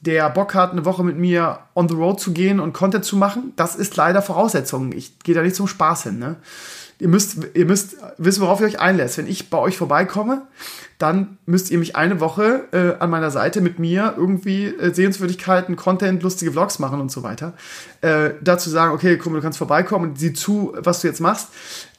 der Bock hat, eine Woche mit mir on the road zu gehen und Content zu machen? Das ist leider Voraussetzung. Ich gehe da nicht zum Spaß hin. Ne? Ihr müsst, ihr müsst wissen, worauf ihr euch einlässt. Wenn ich bei euch vorbeikomme, dann müsst ihr mich eine Woche äh, an meiner Seite mit mir irgendwie äh, Sehenswürdigkeiten, Content, lustige Vlogs machen und so weiter. Äh, dazu sagen, okay, komm, du kannst vorbeikommen und sieh zu, was du jetzt machst.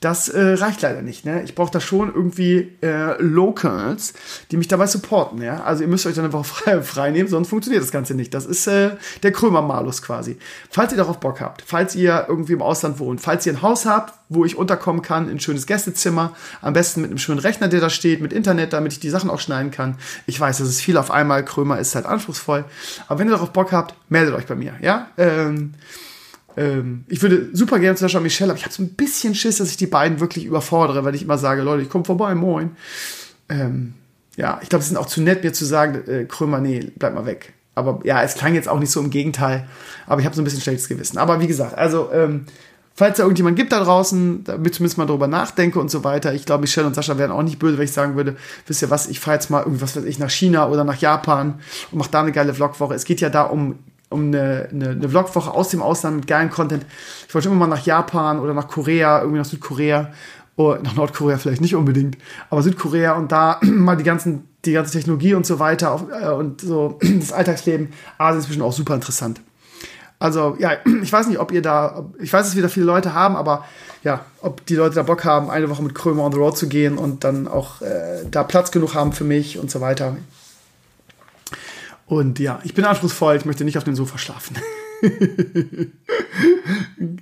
Das äh, reicht leider nicht. Ne? Ich brauche da schon irgendwie äh, Locals, die mich dabei supporten. Ja? Also ihr müsst euch dann einfach frei, frei nehmen, sonst funktioniert das Ganze nicht. Das ist äh, der Krömer-Malus quasi. Falls ihr darauf Bock habt, falls ihr irgendwie im Ausland wohnt, falls ihr ein Haus habt, wo ich unterkommen kann, ein schönes Gästezimmer, am besten mit einem schönen Rechner, der da steht, mit Internet, damit ich die Sachen auch schneiden kann. Ich weiß, das ist viel auf einmal. Krömer ist halt anspruchsvoll. Aber wenn ihr darauf Bock habt, meldet euch bei mir. Ja. Ähm, ähm, ich würde super gerne zu Sascha Michelle, aber ich habe so ein bisschen Schiss, dass ich die beiden wirklich überfordere, weil ich immer sage, Leute, ich komme vorbei, moin. Ähm, ja, ich glaube, es sind auch zu nett, mir zu sagen, äh, Krömer, nee, bleib mal weg. Aber ja, es klang jetzt auch nicht so im Gegenteil. Aber ich habe so ein bisschen schlechtes Gewissen. Aber wie gesagt, also, ähm, falls da irgendjemand gibt da draußen, damit zumindest mal drüber nachdenke und so weiter. Ich glaube, Michelle und Sascha wären auch nicht böse, wenn ich sagen würde, wisst ihr was, ich fahre jetzt mal irgendwas, weiß ich, nach China oder nach Japan und mache da eine geile Vlogwoche. Es geht ja da um um eine, eine, eine Vlogwoche aus dem Ausland mit geilen Content. Ich wollte immer mal nach Japan oder nach Korea, irgendwie nach Südkorea. Oder nach Nordkorea vielleicht nicht unbedingt, aber Südkorea und da mal die ganzen, die ganze Technologie und so weiter auf, äh, und so das Alltagsleben. Asien ist bestimmt auch super interessant. Also, ja, ich weiß nicht, ob ihr da, ich weiß, dass wir da viele Leute haben, aber ja, ob die Leute da Bock haben, eine Woche mit Krömer on the road zu gehen und dann auch äh, da Platz genug haben für mich und so weiter. Und ja, ich bin anspruchsvoll, ich möchte nicht auf dem Sofa schlafen. Ein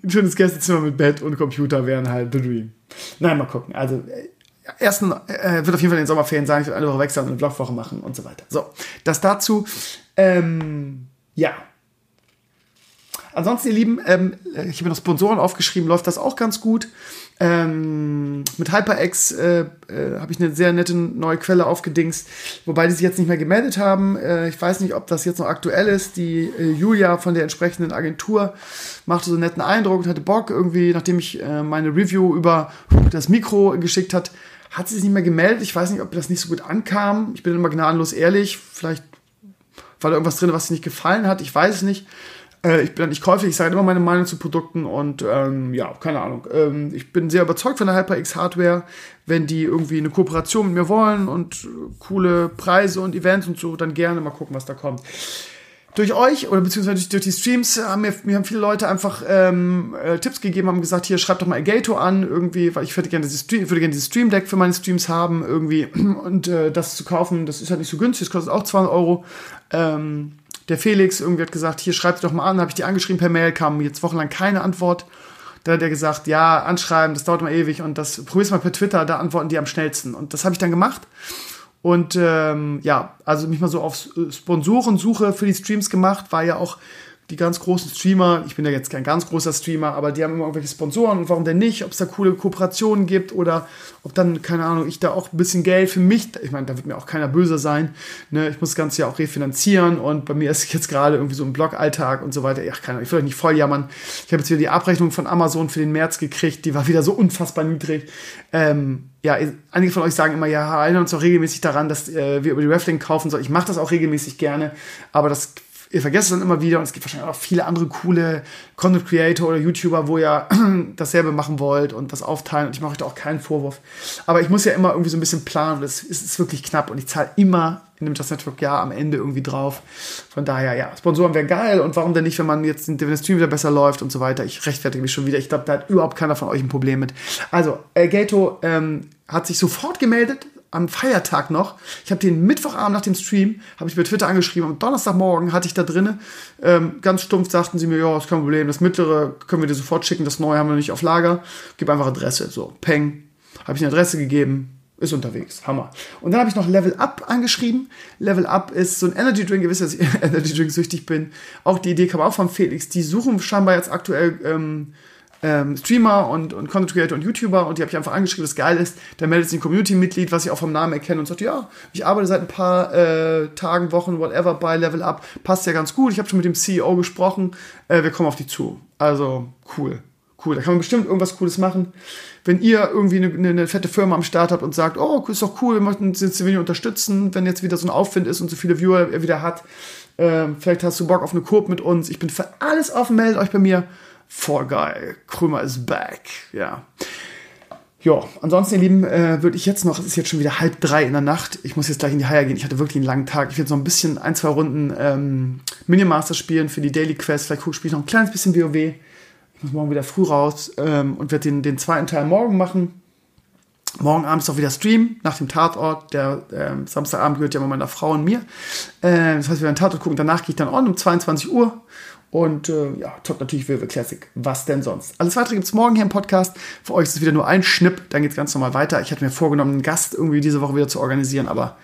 schönes Gästezimmer mit Bett und Computer wären halt the dream. Nein, mal gucken. Also, äh, ersten äh, wird auf jeden Fall in den Sommerferien sein, ich werde eine Woche weg sein und eine Vlogwoche machen und so weiter. So, das dazu. Ähm, ja, Ansonsten, ihr Lieben, ähm, ich habe noch Sponsoren aufgeschrieben, läuft das auch ganz gut. Ähm, mit HyperX äh, äh, habe ich eine sehr nette neue Quelle aufgedingst, wobei die sich jetzt nicht mehr gemeldet haben. Äh, ich weiß nicht, ob das jetzt noch aktuell ist. Die äh, Julia von der entsprechenden Agentur machte so einen netten Eindruck und hatte Bock irgendwie, nachdem ich äh, meine Review über das Mikro geschickt hat, hat sie sich nicht mehr gemeldet. Ich weiß nicht, ob das nicht so gut ankam. Ich bin immer gnadenlos ehrlich. Vielleicht war da irgendwas drin, was sie nicht gefallen hat. Ich weiß es nicht. Äh, ich bin halt nicht käuflich, ich sage immer meine Meinung zu Produkten und ähm, ja, keine Ahnung. Ähm, ich bin sehr überzeugt von der HyperX Hardware. Wenn die irgendwie eine Kooperation mit mir wollen und coole Preise und Events und so, dann gerne mal gucken, was da kommt durch euch oder beziehungsweise durch die Streams haben mir, mir haben viele Leute einfach ähm, äh, Tipps gegeben, haben gesagt, hier schreibt doch mal Elgato an, irgendwie, weil ich würde gerne dieses Stream, würde gerne Stream Deck für meine Streams haben, irgendwie und äh, das zu kaufen, das ist halt nicht so günstig, das kostet auch 200 Euro. Ähm, der Felix irgendwie hat gesagt, hier schreibt doch mal an, habe ich die angeschrieben per Mail, kam jetzt wochenlang keine Antwort. Da hat er gesagt, ja, anschreiben, das dauert mal ewig und das probier's mal per Twitter, da antworten die am schnellsten. Und das habe ich dann gemacht. Und ähm, ja, also mich mal so auf Sponsorensuche für die Streams gemacht, war ja auch die ganz großen Streamer, ich bin ja jetzt kein ganz großer Streamer, aber die haben immer irgendwelche Sponsoren und warum denn nicht, ob es da coole Kooperationen gibt oder ob dann, keine Ahnung, ich da auch ein bisschen Geld für mich, ich meine, da wird mir auch keiner böse sein, ne? ich muss das Ganze ja auch refinanzieren und bei mir ist jetzt gerade irgendwie so ein Blog-Alltag und so weiter, ja, keine Ahnung, ich will euch nicht voll jammern, ich habe jetzt wieder die Abrechnung von Amazon für den März gekriegt, die war wieder so unfassbar niedrig, ähm, ja, einige von euch sagen immer, ja, erinnern uns auch regelmäßig daran, dass äh, wir über die Raffling kaufen sollen. Ich mache das auch regelmäßig gerne, aber das ihr vergesst es dann immer wieder und es gibt wahrscheinlich auch viele andere coole Content Creator oder YouTuber, wo ihr dasselbe machen wollt und das aufteilen und ich mache euch da auch keinen Vorwurf. Aber ich muss ja immer irgendwie so ein bisschen planen und es ist wirklich knapp und ich zahle immer in dem Just Network Jahr am Ende irgendwie drauf. Von daher, ja, Sponsoren wären geil und warum denn nicht, wenn man jetzt, wenn der Stream wieder besser läuft und so weiter. Ich rechtfertige mich schon wieder. Ich glaube, da hat überhaupt keiner von euch ein Problem mit. Also, Elgato ähm, hat sich sofort gemeldet, am Feiertag noch. Ich habe den Mittwochabend nach dem Stream, habe ich bei Twitter angeschrieben. Am Donnerstagmorgen hatte ich da drinne ähm, ganz stumpf sagten sie mir, ja, ist kein Problem. Das mittlere können wir dir sofort schicken. Das neue haben wir nicht auf Lager. Gib einfach Adresse. So, peng. Habe ich eine Adresse gegeben ist unterwegs. Hammer. Und dann habe ich noch Level Up angeschrieben. Level Up ist so ein Energy Drink. Ihr wisst, dass ich Energy Drink süchtig bin. Auch die Idee kam auch von Felix. Die suchen scheinbar jetzt aktuell ähm, ähm, Streamer und, und Content Creator und YouTuber und die habe ich einfach angeschrieben, das geil ist. Da meldet sich ein Community-Mitglied, was ich auch vom Namen erkenne und sagt, ja, ich arbeite seit ein paar äh, Tagen, Wochen, whatever bei Level Up. Passt ja ganz gut. Ich habe schon mit dem CEO gesprochen. Äh, wir kommen auf die zu. Also cool cool. Da kann man bestimmt irgendwas Cooles machen. Wenn ihr irgendwie eine, eine, fette Firma am Start habt und sagt, oh, ist doch cool, wir möchten Slovenia unterstützen, wenn jetzt wieder so ein Aufwind ist und so viele Viewer er wieder hat, äh, vielleicht hast du Bock auf eine Coop mit uns. Ich bin für alles offen, meldet euch bei mir. Voll geil. Krümer ist back. Ja. Ja, ansonsten, ihr Lieben, äh, würde ich jetzt noch, es ist jetzt schon wieder halb drei in der Nacht. Ich muss jetzt gleich in die Haier gehen. Ich hatte wirklich einen langen Tag. Ich jetzt noch ein bisschen, ein, zwei Runden ähm, Minimaster spielen für die Daily Quest. Vielleicht spiele ich noch ein kleines bisschen WoW. Ich muss morgen wieder früh raus ähm, und werde den, den zweiten Teil morgen machen. Morgen Abend ist auch wieder Stream nach dem Tatort. Der ähm, Samstagabend gehört ja immer meiner Frau und mir. Äh, das heißt, wir werden Tatort gucken. Danach gehe ich dann on um 22 Uhr. Und äh, ja, top natürlich WoW Classic. Was denn sonst? Alles weitere gibt es morgen hier im Podcast. Für euch ist es wieder nur ein Schnipp. Dann geht es ganz normal weiter. Ich hatte mir vorgenommen, einen Gast irgendwie diese Woche wieder zu organisieren. Aber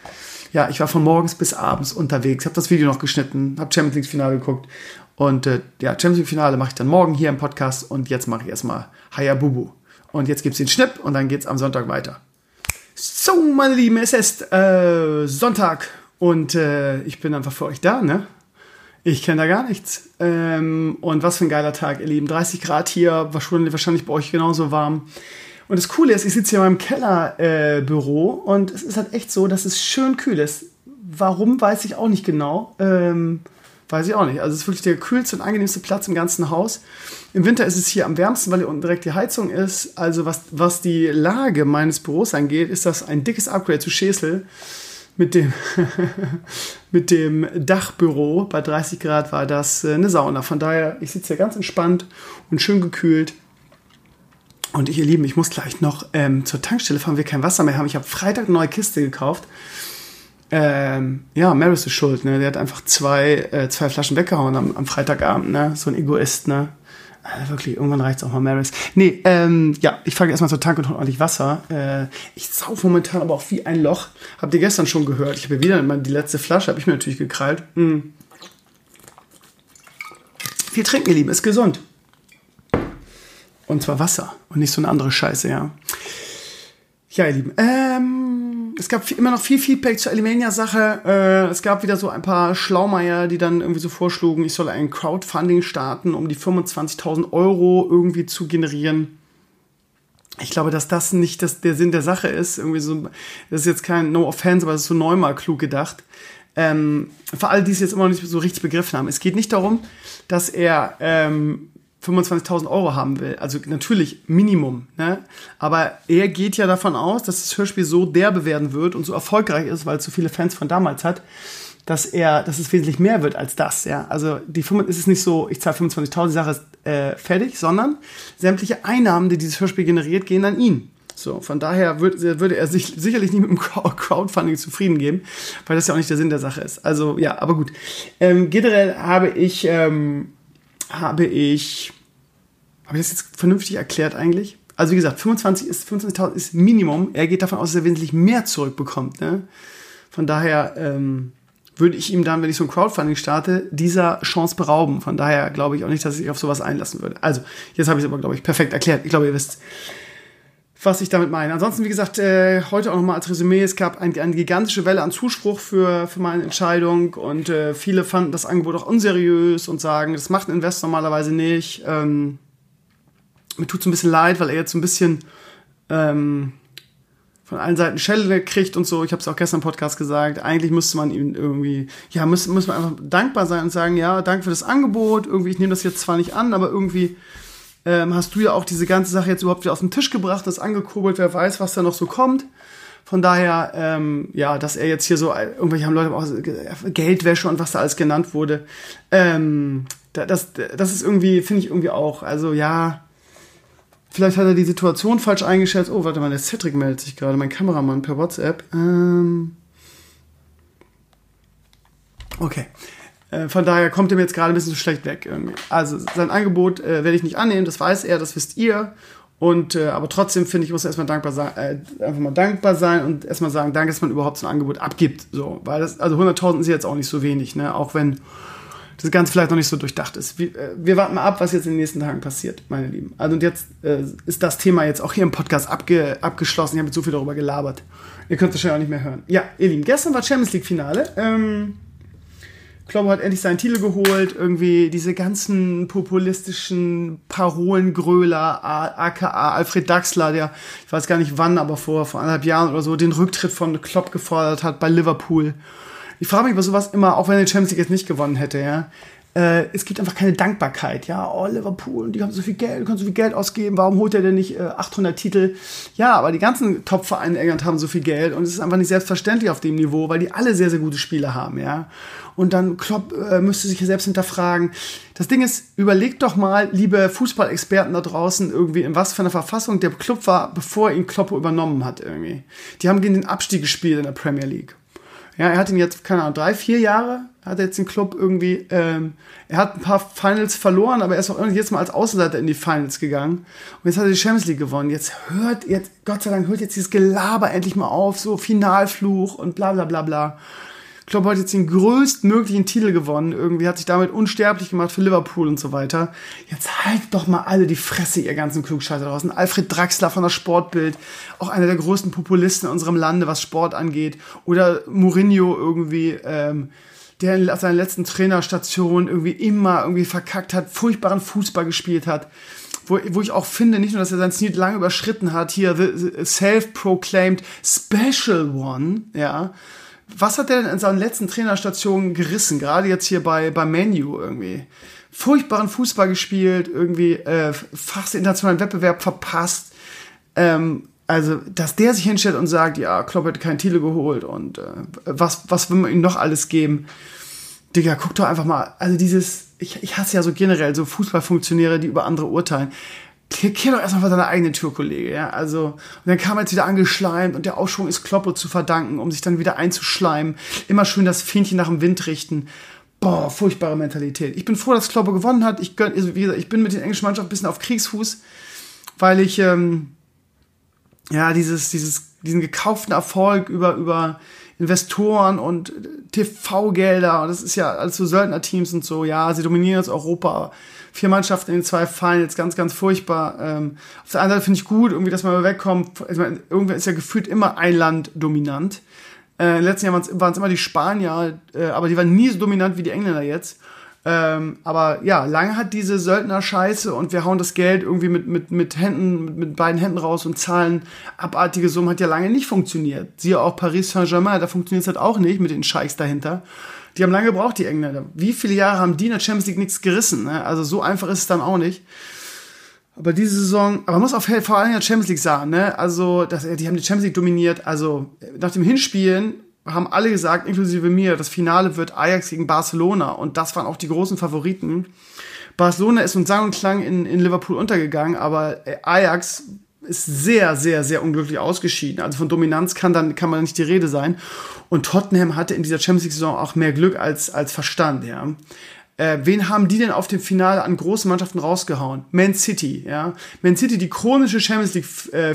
ja, ich war von morgens bis abends unterwegs. Habe das Video noch geschnitten. Habe Champions League Finale geguckt. Und äh, ja, Champions League Finale mache ich dann morgen hier im Podcast und jetzt mache ich erstmal Hayabubu. Und jetzt gibt es den Schnipp und dann geht es am Sonntag weiter. So, meine Lieben, es ist äh, Sonntag und äh, ich bin einfach für euch da, ne? Ich kenne da gar nichts. Ähm, und was für ein geiler Tag, ihr Lieben. 30 Grad hier, wahrscheinlich bei euch genauso warm. Und das Coole ist, ich sitze hier in meinem Kellerbüro äh, und es ist halt echt so, dass es schön kühl ist. Warum, weiß ich auch nicht genau. Ähm, Weiß ich auch nicht. Also es ist wirklich der kühlste und angenehmste Platz im ganzen Haus. Im Winter ist es hier am wärmsten, weil hier unten direkt die Heizung ist. Also was, was die Lage meines Büros angeht, ist das ein dickes Upgrade zu Schäsel. Mit dem, mit dem Dachbüro bei 30 Grad war das äh, eine Sauna. Von daher, ich sitze hier ganz entspannt und schön gekühlt. Und ihr Lieben, ich muss gleich noch ähm, zur Tankstelle fahren, wir kein Wasser mehr haben. Ich habe Freitag eine neue Kiste gekauft ähm, ja, Maris ist schuld, ne? Der hat einfach zwei, äh, zwei Flaschen weggehauen am, am Freitagabend, ne? So ein Egoist, ne? Also wirklich, irgendwann reicht es auch mal Maris. Nee, ähm, ja, ich fahre erstmal zur Tank und hole ordentlich Wasser. Äh, ich sauf momentan aber auch wie ein Loch. Habt ihr gestern schon gehört? Ich habe wieder die letzte Flasche, habe ich mir natürlich gekrallt. Hm. Viel trinken, ihr Lieben, ist gesund. Und zwar Wasser und nicht so eine andere Scheiße, ja. Ja, ihr Lieben, ähm, es gab immer noch viel Feedback zur Alimania-Sache. Äh, es gab wieder so ein paar Schlaumeier, die dann irgendwie so vorschlugen, ich soll ein Crowdfunding starten, um die 25.000 Euro irgendwie zu generieren. Ich glaube, dass das nicht das, der Sinn der Sache ist. Irgendwie so, das ist jetzt kein No Offense, aber es ist so neunmal klug gedacht. Ähm, für alle, die es jetzt immer noch nicht so richtig begriffen haben. Es geht nicht darum, dass er ähm, 25.000 Euro haben will. Also natürlich Minimum. Ne? Aber er geht ja davon aus, dass das Hörspiel so derbe werden wird und so erfolgreich ist, weil es so viele Fans von damals hat, dass er, dass es wesentlich mehr wird als das. Ja? Also die ist es nicht so, ich zahle 25.000, die Sache ist äh, fertig, sondern sämtliche Einnahmen, die dieses Hörspiel generiert, gehen an ihn. So, von daher würde, würde er sich sicherlich nicht mit dem Crowdfunding zufrieden geben, weil das ja auch nicht der Sinn der Sache ist. Also ja, aber gut. Ähm, generell habe ich ähm, habe ich, habe ich das jetzt vernünftig erklärt eigentlich? Also wie gesagt, 25 ist 25.000 ist Minimum. Er geht davon aus, dass er wesentlich mehr zurückbekommt. Ne? Von daher ähm, würde ich ihm dann, wenn ich so ein Crowdfunding starte, dieser Chance berauben. Von daher glaube ich auch nicht, dass ich auf sowas einlassen würde. Also jetzt habe ich es aber, glaube ich, perfekt erklärt. Ich glaube, ihr wisst, was ich damit meine. Ansonsten, wie gesagt, äh, heute auch nochmal als Resümee, es gab ein, eine gigantische Welle an Zuspruch für, für meine Entscheidung und äh, viele fanden das Angebot auch unseriös und sagen, das macht ein Investor normalerweise nicht. Ähm, mir tut es ein bisschen leid, weil er jetzt so ein bisschen ähm, von allen Seiten Schelle kriegt und so. Ich habe es auch gestern im Podcast gesagt. Eigentlich müsste man ihm irgendwie, ja, muss, muss man einfach dankbar sein und sagen, ja, danke für das Angebot. Irgendwie, ich nehme das jetzt zwar nicht an, aber irgendwie ähm, hast du ja auch diese ganze Sache jetzt überhaupt wieder auf den Tisch gebracht, das angekurbelt, wer weiß, was da noch so kommt. Von daher, ähm, ja, dass er jetzt hier so, äh, irgendwelche haben Leute auch Geldwäsche und was da alles genannt wurde. Ähm, das, das ist irgendwie, finde ich irgendwie auch, also ja, Vielleicht hat er die Situation falsch eingeschätzt. Oh, warte mal, der Cedric meldet sich gerade, mein Kameramann per WhatsApp. Ähm okay. Äh, von daher kommt er mir jetzt gerade ein bisschen schlecht weg irgendwie. Also sein Angebot äh, werde ich nicht annehmen, das weiß er, das wisst ihr. Und äh, aber trotzdem finde ich, muss er erstmal dankbar sein, äh, einfach mal dankbar sein und erstmal sagen, danke, dass man überhaupt so ein Angebot abgibt. So, weil das, also 100.000 ist jetzt auch nicht so wenig, ne? Auch wenn das Ganze vielleicht noch nicht so durchdacht ist. Wir, äh, wir, warten mal ab, was jetzt in den nächsten Tagen passiert, meine Lieben. Also und jetzt äh, ist das Thema jetzt auch hier im Podcast abge, abgeschlossen. Ich habe jetzt so viel darüber gelabert. Ihr könnt es wahrscheinlich auch nicht mehr hören. Ja, ihr Lieben, gestern war Champions League Finale. Ähm, Klopp hat endlich seinen Titel geholt. Irgendwie diese ganzen populistischen Parolengröler, aka Alfred Daxler, der, ich weiß gar nicht wann, aber vor, vor anderthalb Jahren oder so, den Rücktritt von Klopp gefordert hat bei Liverpool ich frage mich über sowas immer, auch wenn er die Champions League jetzt nicht gewonnen hätte, ja. Äh, es gibt einfach keine Dankbarkeit, ja. Oh, Liverpool, die haben so viel Geld, können so viel Geld ausgeben, warum holt er denn nicht äh, 800 Titel? Ja, aber die ganzen Top-Vereine in England haben so viel Geld und es ist einfach nicht selbstverständlich auf dem Niveau, weil die alle sehr, sehr gute Spieler haben, ja. Und dann Klopp äh, müsste sich selbst hinterfragen. Das Ding ist, überlegt doch mal, liebe Fußballexperten da draußen, irgendwie, in was für einer Verfassung der Club war, bevor ihn Klopp übernommen hat, irgendwie. Die haben gegen den Abstieg gespielt in der Premier League. Ja, er hat ihn jetzt, keine Ahnung, drei, vier Jahre hat jetzt den Club irgendwie, ähm, er hat ein paar Finals verloren, aber er ist auch irgendwie jetzt mal als Außenseiter in die Finals gegangen. Und jetzt hat er die Champions League gewonnen. Jetzt hört, jetzt, Gott sei Dank, hört jetzt dieses Gelaber endlich mal auf, so Finalfluch und bla bla bla bla. Klopp hat jetzt den größtmöglichen Titel gewonnen. Irgendwie hat sich damit unsterblich gemacht für Liverpool und so weiter. Jetzt halt doch mal alle die Fresse, ihr ganzen Klugscheißer draußen. Alfred Draxler von der Sportbild, auch einer der größten Populisten in unserem Lande, was Sport angeht. Oder Mourinho irgendwie, ähm, der in seiner letzten Trainerstation irgendwie immer irgendwie verkackt hat, furchtbaren Fußball gespielt hat. Wo, wo ich auch finde, nicht nur, dass er sein Ziel lange überschritten hat, hier the, self-proclaimed Special One, ja, was hat der denn in seinen letzten Trainerstationen gerissen? Gerade jetzt hier bei, bei Menu irgendwie. Furchtbaren Fußball gespielt, irgendwie äh, fast internationalen Wettbewerb verpasst. Ähm, also, dass der sich hinstellt und sagt, ja, Klopp hat keinen Titel geholt und äh, was, was will man ihm noch alles geben? Digga, guck doch einfach mal, also dieses, ich, ich hasse ja so generell so Fußballfunktionäre, die über andere urteilen kehr doch erstmal vor deiner eigenen Tür, Kollege, ja. Also, und dann kam er jetzt wieder angeschleimt und der Aufschwung ist Kloppe zu verdanken, um sich dann wieder einzuschleimen. Immer schön das Fähnchen nach dem Wind richten. Boah, furchtbare Mentalität. Ich bin froh, dass Kloppe gewonnen hat. Ich, gönn, also wie gesagt, ich bin mit den englischen Mannschaften ein bisschen auf Kriegsfuß, weil ich, ähm, ja, dieses, dieses, diesen gekauften Erfolg über, über Investoren und TV-Gelder, das ist ja alles so Söldnerteams und so, ja, sie dominieren jetzt Europa vier Mannschaften in den zwei Fallen, jetzt ganz, ganz furchtbar. Ähm, auf der anderen Seite finde ich gut, irgendwie, dass man wegkommt. Also, irgendwie ist ja gefühlt immer ein Land dominant. Äh, den letzten Jahren waren es immer die Spanier, äh, aber die waren nie so dominant wie die Engländer jetzt. Ähm, aber ja, lange hat diese Söldner-Scheiße und wir hauen das Geld irgendwie mit, mit, mit Händen, mit, beiden Händen raus und zahlen abartige Summen, hat ja lange nicht funktioniert. Siehe auch Paris Saint-Germain, da funktioniert es halt auch nicht mit den Scheichs dahinter. Die haben lange gebraucht, die Engländer. Wie viele Jahre haben die in der Champions League nichts gerissen? Ne? Also so einfach ist es dann auch nicht. Aber diese Saison, aber man muss auf vor allem in der Champions League sagen, ne? Also, das, die haben die Champions League dominiert. Also, nach dem Hinspielen haben alle gesagt, inklusive mir, das Finale wird Ajax gegen Barcelona. Und das waren auch die großen Favoriten. Barcelona ist mit Sang und Klang in, in Liverpool untergegangen, aber äh, Ajax ist sehr, sehr, sehr unglücklich ausgeschieden. Also von Dominanz kann dann kann man nicht die Rede sein. Und Tottenham hatte in dieser Champions League Saison auch mehr Glück als als Verstand. Ja. Äh, wen haben die denn auf dem Finale an großen Mannschaften rausgehauen? Man City, ja. Man City, die chronische Champions League äh,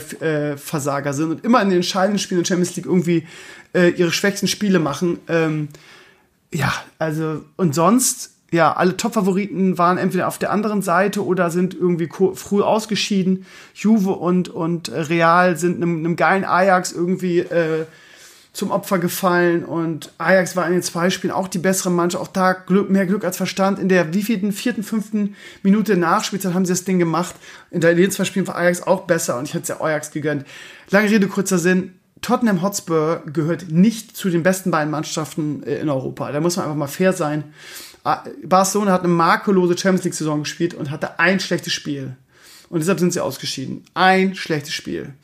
äh, sind und immer in den entscheidenden Spielen der Champions League irgendwie äh, ihre schwächsten Spiele machen. Ähm, ja, also und sonst ja, alle Top-Favoriten waren entweder auf der anderen Seite oder sind irgendwie früh ausgeschieden. Juve und, und Real sind einem, einem geilen Ajax irgendwie äh, zum Opfer gefallen und Ajax war in den zwei Spielen auch die bessere Mannschaft. Auch da Glück, mehr Glück als Verstand. In der wievielten, vierten, fünften Minute Nachspielzeit haben sie das Ding gemacht. In den zwei Spielen war Ajax auch besser und ich hätte es ja Ajax gegönnt. Lange Rede, kurzer Sinn. Tottenham Hotspur gehört nicht zu den besten beiden Mannschaften äh, in Europa. Da muss man einfach mal fair sein. Ah, Barcelona hat eine makellose Champions League Saison gespielt und hatte ein schlechtes Spiel. Und deshalb sind sie ausgeschieden. Ein schlechtes Spiel.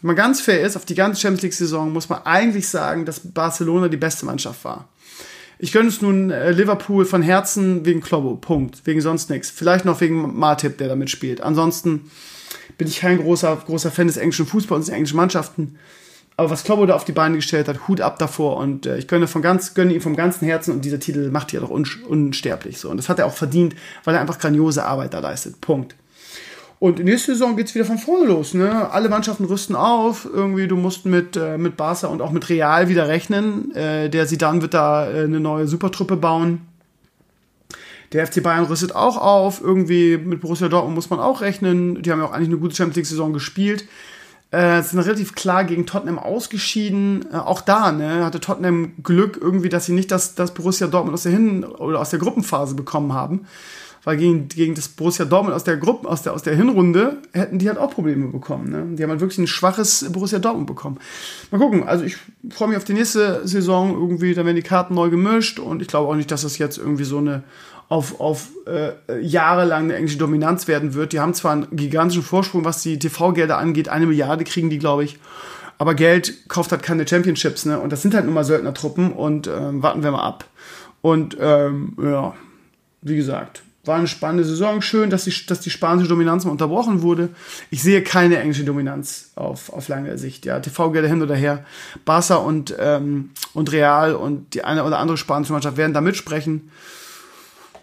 Wenn man ganz fair ist, auf die ganze Champions League Saison muss man eigentlich sagen, dass Barcelona die beste Mannschaft war. Ich gönne es nun äh, Liverpool von Herzen wegen Klobo. Punkt. Wegen sonst nichts. Vielleicht noch wegen Martip, der damit spielt. Ansonsten, bin ich kein großer, großer Fan des englischen Fußballs und der englischen Mannschaften. Aber was Kloppo da auf die Beine gestellt hat, Hut ab davor und äh, ich gönne, von ganz, gönne ihm vom ganzen Herzen und dieser Titel macht ihn ja doch un unsterblich. So. Und das hat er auch verdient, weil er einfach grandiose Arbeit da leistet. Punkt. Und nächste Saison geht es wieder von vorne los. Ne? Alle Mannschaften rüsten auf. Irgendwie, du musst mit, äh, mit Barca und auch mit Real wieder rechnen. Äh, der Sidan wird da äh, eine neue Supertruppe bauen. Der FC Bayern rüstet auch auf. Irgendwie mit Borussia Dortmund muss man auch rechnen. Die haben ja auch eigentlich eine gute Champions League-Saison gespielt. Äh, sind relativ klar gegen Tottenham ausgeschieden. Äh, auch da ne, hatte Tottenham Glück irgendwie, dass sie nicht das, das Borussia Dortmund aus der Hin- oder aus der Gruppenphase bekommen haben. Weil gegen, gegen das Borussia Dortmund aus der Gruppe, aus der, aus der Hinrunde hätten die halt auch Probleme bekommen. Ne? Die haben halt wirklich ein schwaches Borussia Dortmund bekommen. Mal gucken, also ich freue mich auf die nächste Saison irgendwie, da werden die Karten neu gemischt und ich glaube auch nicht, dass das jetzt irgendwie so eine auf, auf äh, jahrelang eine englische Dominanz werden wird. Die haben zwar einen gigantischen Vorsprung, was die TV-Gelder angeht. Eine Milliarde kriegen die, glaube ich. Aber Geld kauft halt keine Championships, ne? Und das sind halt nun mal Söldnertruppen und ähm, warten wir mal ab. Und ähm, ja, wie gesagt, war eine spannende Saison. Schön, dass die, dass die spanische Dominanz mal unterbrochen wurde. Ich sehe keine englische Dominanz auf, auf lange Sicht. Ja, TV-Gelder hin oder her. Barca und, ähm, und Real und die eine oder andere spanische Mannschaft werden da mitsprechen.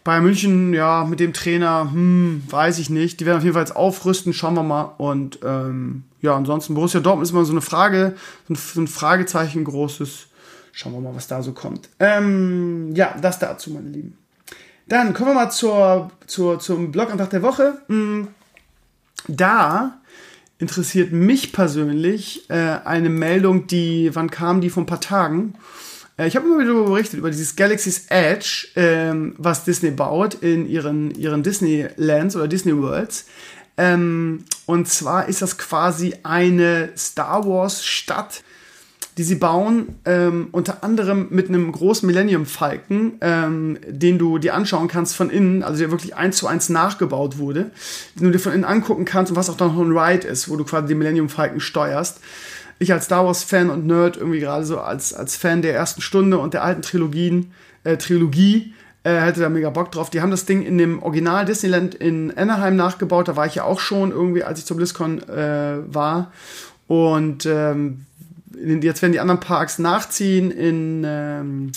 Bayern München, ja, mit dem Trainer, hm, weiß ich nicht. Die werden auf jeden Fall jetzt aufrüsten, schauen wir mal. Und ähm, ja, ansonsten Borussia Dortmund ist immer so eine Frage, so ein Fragezeichen großes. Schauen wir mal, was da so kommt. Ähm, ja, das dazu, meine Lieben. Dann kommen wir mal zur, zur, zum Blogantrag der Woche. Hm, da interessiert mich persönlich äh, eine Meldung, die, wann kam die vor ein paar Tagen? Ich habe immer wieder berichtet über dieses Galaxy's Edge, ähm, was Disney baut in ihren, ihren Disneylands oder Disney Worlds. Ähm, und zwar ist das quasi eine Star Wars Stadt, die sie bauen, ähm, unter anderem mit einem großen Millennium Falcon, ähm, den du dir anschauen kannst von innen, also der wirklich eins zu eins nachgebaut wurde, den du dir von innen angucken kannst und was auch dann noch ein Ride ist, wo du quasi den Millennium Falcon steuerst ich als Star Wars-Fan und Nerd, irgendwie gerade so als, als Fan der ersten Stunde und der alten Trilogien, äh, Trilogie, äh, hätte da mega Bock drauf. Die haben das Ding in dem Original Disneyland in Anaheim nachgebaut. Da war ich ja auch schon irgendwie, als ich zur BlizzCon äh, war. Und ähm, jetzt werden die anderen Parks nachziehen. In ähm,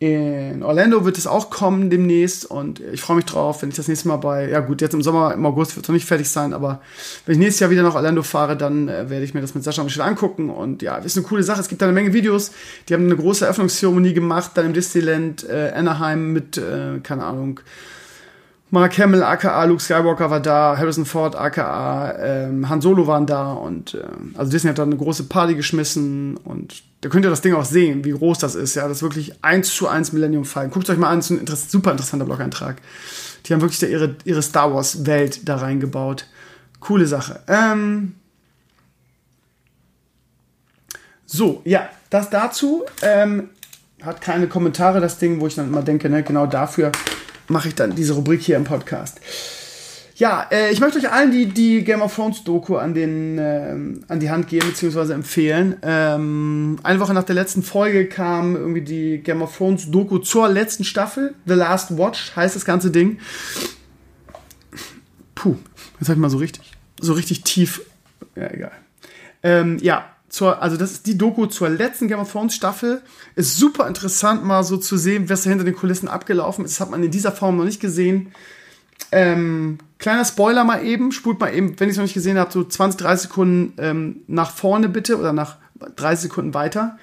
in Orlando wird es auch kommen demnächst und ich freue mich drauf, wenn ich das nächste Mal bei, ja gut, jetzt im Sommer, im August wird es noch nicht fertig sein, aber wenn ich nächstes Jahr wieder nach Orlando fahre, dann äh, werde ich mir das mit Sascha und Michelle angucken und ja, ist eine coole Sache. Es gibt da eine Menge Videos, die haben eine große Eröffnungszeremonie gemacht, dann im Disneyland äh, Anaheim mit, äh, keine Ahnung, Mark Hamill, aka Luke Skywalker war da, Harrison Ford, aka ähm, Han Solo waren da und äh, also Disney hat da eine große Party geschmissen und da könnt ihr das Ding auch sehen, wie groß das ist. Ja, das ist wirklich eins zu eins Millennium Falcon. Guckt euch mal an, das ist ein interess super interessanter Blog-Eintrag. Die haben wirklich da ihre, ihre Star Wars Welt da reingebaut. Coole Sache. Ähm so, ja, das dazu. Ähm, hat keine Kommentare, das Ding, wo ich dann immer denke, ne, genau dafür mache ich dann diese Rubrik hier im Podcast. Ja, äh, ich möchte euch allen die, die Game of Thrones Doku an, den, äh, an die Hand geben bzw. empfehlen. Ähm, eine Woche nach der letzten Folge kam irgendwie die Game of Thrones Doku zur letzten Staffel. The Last Watch heißt das ganze Ding. Puh, jetzt habe ich mal so richtig, so richtig tief. Ja, egal. Ähm, ja, zur, also das ist die Doku zur letzten Game of Thrones Staffel. Ist super interessant, mal so zu sehen, was da hinter den Kulissen abgelaufen ist. Das hat man in dieser Form noch nicht gesehen. Ähm, kleiner Spoiler mal eben, spult mal eben, wenn ich es noch nicht gesehen habe, so 20, 30 Sekunden ähm, nach vorne bitte oder nach 30 Sekunden weiter.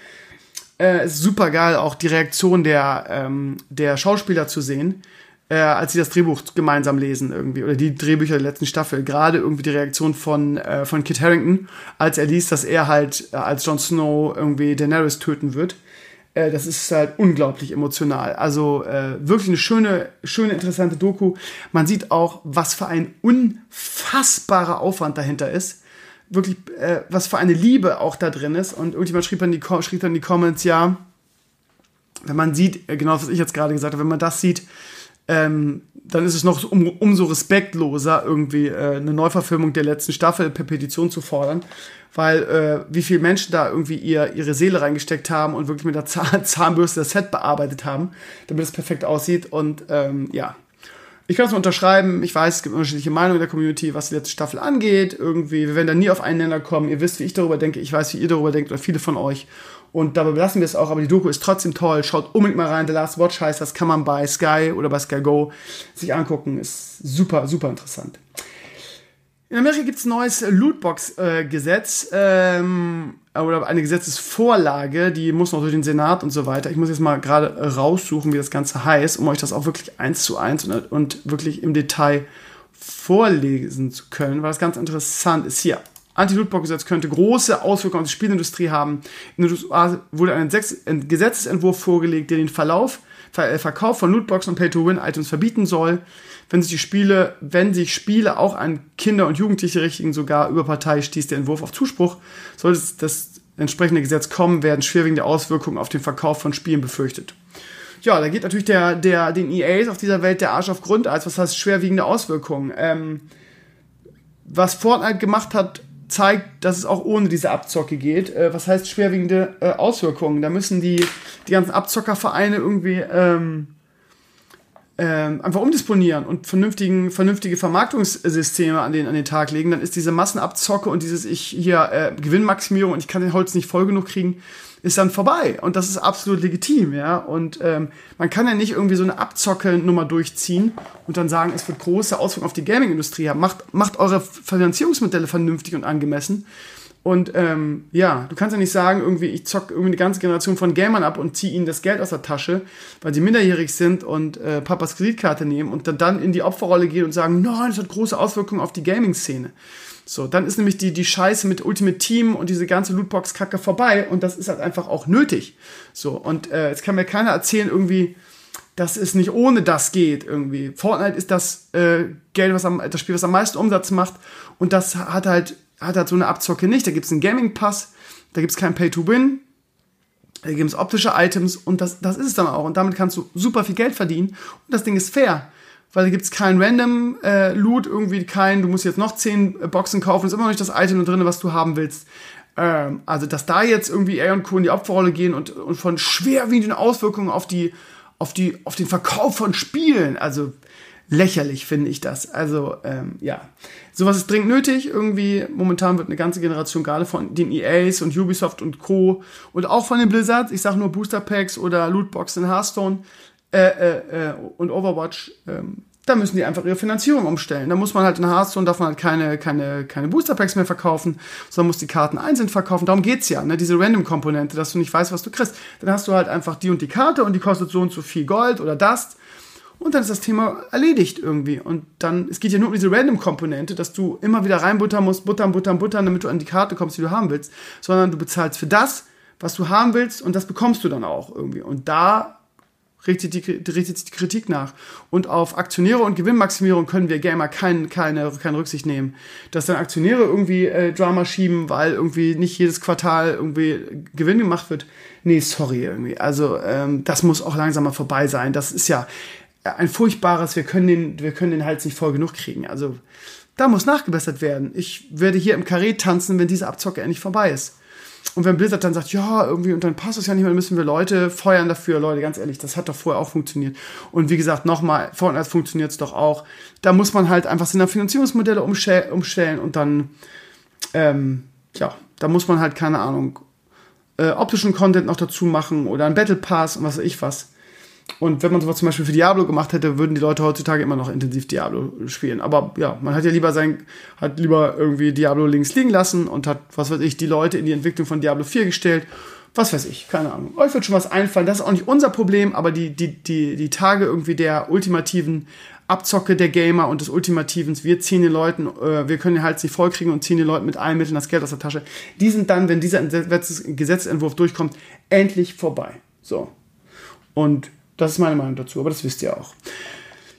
Äh, ist super geil, auch die Reaktion der, ähm, der Schauspieler zu sehen äh, als sie das Drehbuch gemeinsam lesen irgendwie oder die Drehbücher der letzten Staffel. Gerade irgendwie die Reaktion von, äh, von Kit Harrington, als er liest, dass er halt äh, als Jon Snow irgendwie Daenerys töten wird. Äh, das ist halt unglaublich emotional. Also äh, wirklich eine schöne, schöne, interessante Doku. Man sieht auch, was für ein unfassbarer Aufwand dahinter ist. Wirklich, äh, was für eine Liebe auch da drin ist. Und irgendjemand schrieb dann, die, schrieb dann in die Comments, ja, wenn man sieht, äh, genau was ich jetzt gerade gesagt habe, wenn man das sieht, ähm, dann ist es noch um, umso respektloser, irgendwie äh, eine Neuverfilmung der letzten Staffel per Petition zu fordern, weil äh, wie viele Menschen da irgendwie ihr, ihre Seele reingesteckt haben und wirklich mit der Zahn Zahnbürste das Set bearbeitet haben, damit es perfekt aussieht und ähm, ja. ich kann es unterschreiben. Ich weiß, es gibt unterschiedliche Meinungen in der Community, was die letzte Staffel angeht. Irgendwie, wir werden da nie auf einen Nenner kommen. Ihr wisst, wie ich darüber denke. Ich weiß, wie ihr darüber denkt oder viele von euch. Und dabei belassen wir es auch. Aber die Doku ist trotzdem toll. Schaut unbedingt mal rein. The Last Watch heißt das. Kann man bei Sky oder bei Sky Go sich angucken. Ist super, super interessant. In Amerika gibt es ein neues Lootbox-Gesetz äh, ähm, oder eine Gesetzesvorlage, die muss noch durch den Senat und so weiter. Ich muss jetzt mal gerade raussuchen, wie das Ganze heißt, um euch das auch wirklich eins zu eins und, und wirklich im Detail vorlesen zu können, weil das ganz interessant ist. Hier, Anti-Lootbox-Gesetz könnte große Auswirkungen auf die Spielindustrie haben. In den USA wurde ein Gesetzesentwurf vorgelegt, der den Verlauf, Ver Verkauf von Lootboxen und Pay-to-Win-Items verbieten soll wenn sich die Spiele, wenn sich Spiele auch an Kinder und Jugendliche richten, sogar über Partei stieß der Entwurf auf Zuspruch. Sollte das entsprechende Gesetz kommen, werden schwerwiegende Auswirkungen auf den Verkauf von Spielen befürchtet. Ja, da geht natürlich der, der, den EAs auf dieser Welt der Arsch auf Grundeis. Was heißt schwerwiegende Auswirkungen? Ähm, was Fortnite gemacht hat, zeigt, dass es auch ohne diese Abzocke geht. Äh, was heißt schwerwiegende äh, Auswirkungen? Da müssen die, die ganzen Abzockervereine irgendwie ähm, ähm, einfach umdisponieren und vernünftigen, vernünftige Vermarktungssysteme an den, an den Tag legen, dann ist diese Massenabzocke und dieses ich hier äh, Gewinnmaximierung und ich kann den Holz nicht voll genug kriegen, ist dann vorbei. Und das ist absolut legitim, ja. Und ähm, man kann ja nicht irgendwie so eine Abzocke-Nummer durchziehen und dann sagen, es wird große Auswirkungen auf die Gaming-Industrie haben. Macht, macht eure Finanzierungsmodelle vernünftig und angemessen und ähm, ja, du kannst ja nicht sagen, irgendwie, ich zock irgendwie eine ganze Generation von Gamern ab und ziehe ihnen das Geld aus der Tasche, weil sie minderjährig sind und äh, Papas Kreditkarte nehmen und dann in die Opferrolle gehen und sagen, nein, das hat große Auswirkungen auf die Gaming-Szene. So, dann ist nämlich die, die Scheiße mit Ultimate Team und diese ganze Lootbox-Kacke vorbei und das ist halt einfach auch nötig. So, und äh, jetzt kann mir keiner erzählen, irgendwie, dass es nicht ohne das geht irgendwie. Fortnite ist das äh, Geld, was am, das Spiel, was am meisten Umsatz macht und das hat halt hat halt so eine Abzocke nicht. Da gibt es einen Gaming-Pass, da gibt es kein Pay-to-Win, da gibt es optische Items und das, das ist es dann auch. Und damit kannst du super viel Geld verdienen und das Ding ist fair. Weil da gibt es keinen random äh, Loot, irgendwie kein, du musst jetzt noch 10 äh, Boxen kaufen, ist immer noch nicht das Item drin, was du haben willst. Ähm, also, dass da jetzt irgendwie er und Co. in die Opferrolle gehen und, und von schwerwiegenden Auswirkungen auf die, auf die, auf den Verkauf von Spielen, also lächerlich finde ich das. Also, ähm, ja. Sowas ist dringend nötig. Irgendwie, momentan wird eine ganze Generation gerade von den EAs und Ubisoft und Co. und auch von den Blizzards, ich sage nur Booster Packs oder Lootbox in Hearthstone äh, äh, äh, und Overwatch, ähm, da müssen die einfach ihre Finanzierung umstellen. Da muss man halt in Hearthstone, darf man halt keine, keine, keine Booster Packs mehr verkaufen, sondern muss die Karten einzeln verkaufen. Darum geht's ja, ne? diese Random-Komponente, dass du nicht weißt, was du kriegst. Dann hast du halt einfach die und die Karte und die kostet so und so viel Gold oder Dust und dann ist das Thema erledigt irgendwie. Und dann, es geht ja nur um diese Random-Komponente, dass du immer wieder reinbuttern musst, buttern, buttern, buttern, damit du an die Karte kommst, die du haben willst, sondern du bezahlst für das, was du haben willst und das bekommst du dann auch irgendwie. Und da richtet, die, richtet die Kritik nach. Und auf Aktionäre und Gewinnmaximierung können wir Gamer kein, keine, keine Rücksicht nehmen. Dass dann Aktionäre irgendwie äh, Drama schieben, weil irgendwie nicht jedes Quartal irgendwie Gewinn gemacht wird. Nee, sorry irgendwie. Also ähm, das muss auch langsam mal vorbei sein. Das ist ja, ein furchtbares, wir können den, wir können den Hals nicht voll genug kriegen. Also da muss nachgebessert werden. Ich werde hier im Karree tanzen, wenn diese Abzocke endlich vorbei ist. Und wenn Blizzard dann sagt, ja, irgendwie, und dann passt es ja nicht mehr, dann müssen wir Leute feuern dafür. Leute, ganz ehrlich, das hat doch vorher auch funktioniert. Und wie gesagt, nochmal, Fortnite funktioniert es doch auch. Da muss man halt einfach seine Finanzierungsmodelle umstellen und dann, ähm, ja, da muss man halt, keine Ahnung, äh, optischen Content noch dazu machen oder ein Battle Pass und was weiß ich was. Und wenn man sowas zum Beispiel für Diablo gemacht hätte, würden die Leute heutzutage immer noch intensiv Diablo spielen. Aber ja, man hat ja lieber sein, hat lieber irgendwie Diablo links liegen lassen und hat, was weiß ich, die Leute in die Entwicklung von Diablo 4 gestellt. Was weiß ich, keine Ahnung. Euch wird schon was einfallen. Das ist auch nicht unser Problem, aber die, die, die, die Tage irgendwie der ultimativen Abzocke der Gamer und des ultimativen, wir ziehen den Leuten, äh, wir können den Hals nicht vollkriegen und ziehen den Leuten mit allen Mitteln das Geld aus der Tasche. Die sind dann, wenn dieser Gesetzentwurf durchkommt, endlich vorbei. So. Und das ist meine Meinung dazu, aber das wisst ihr auch.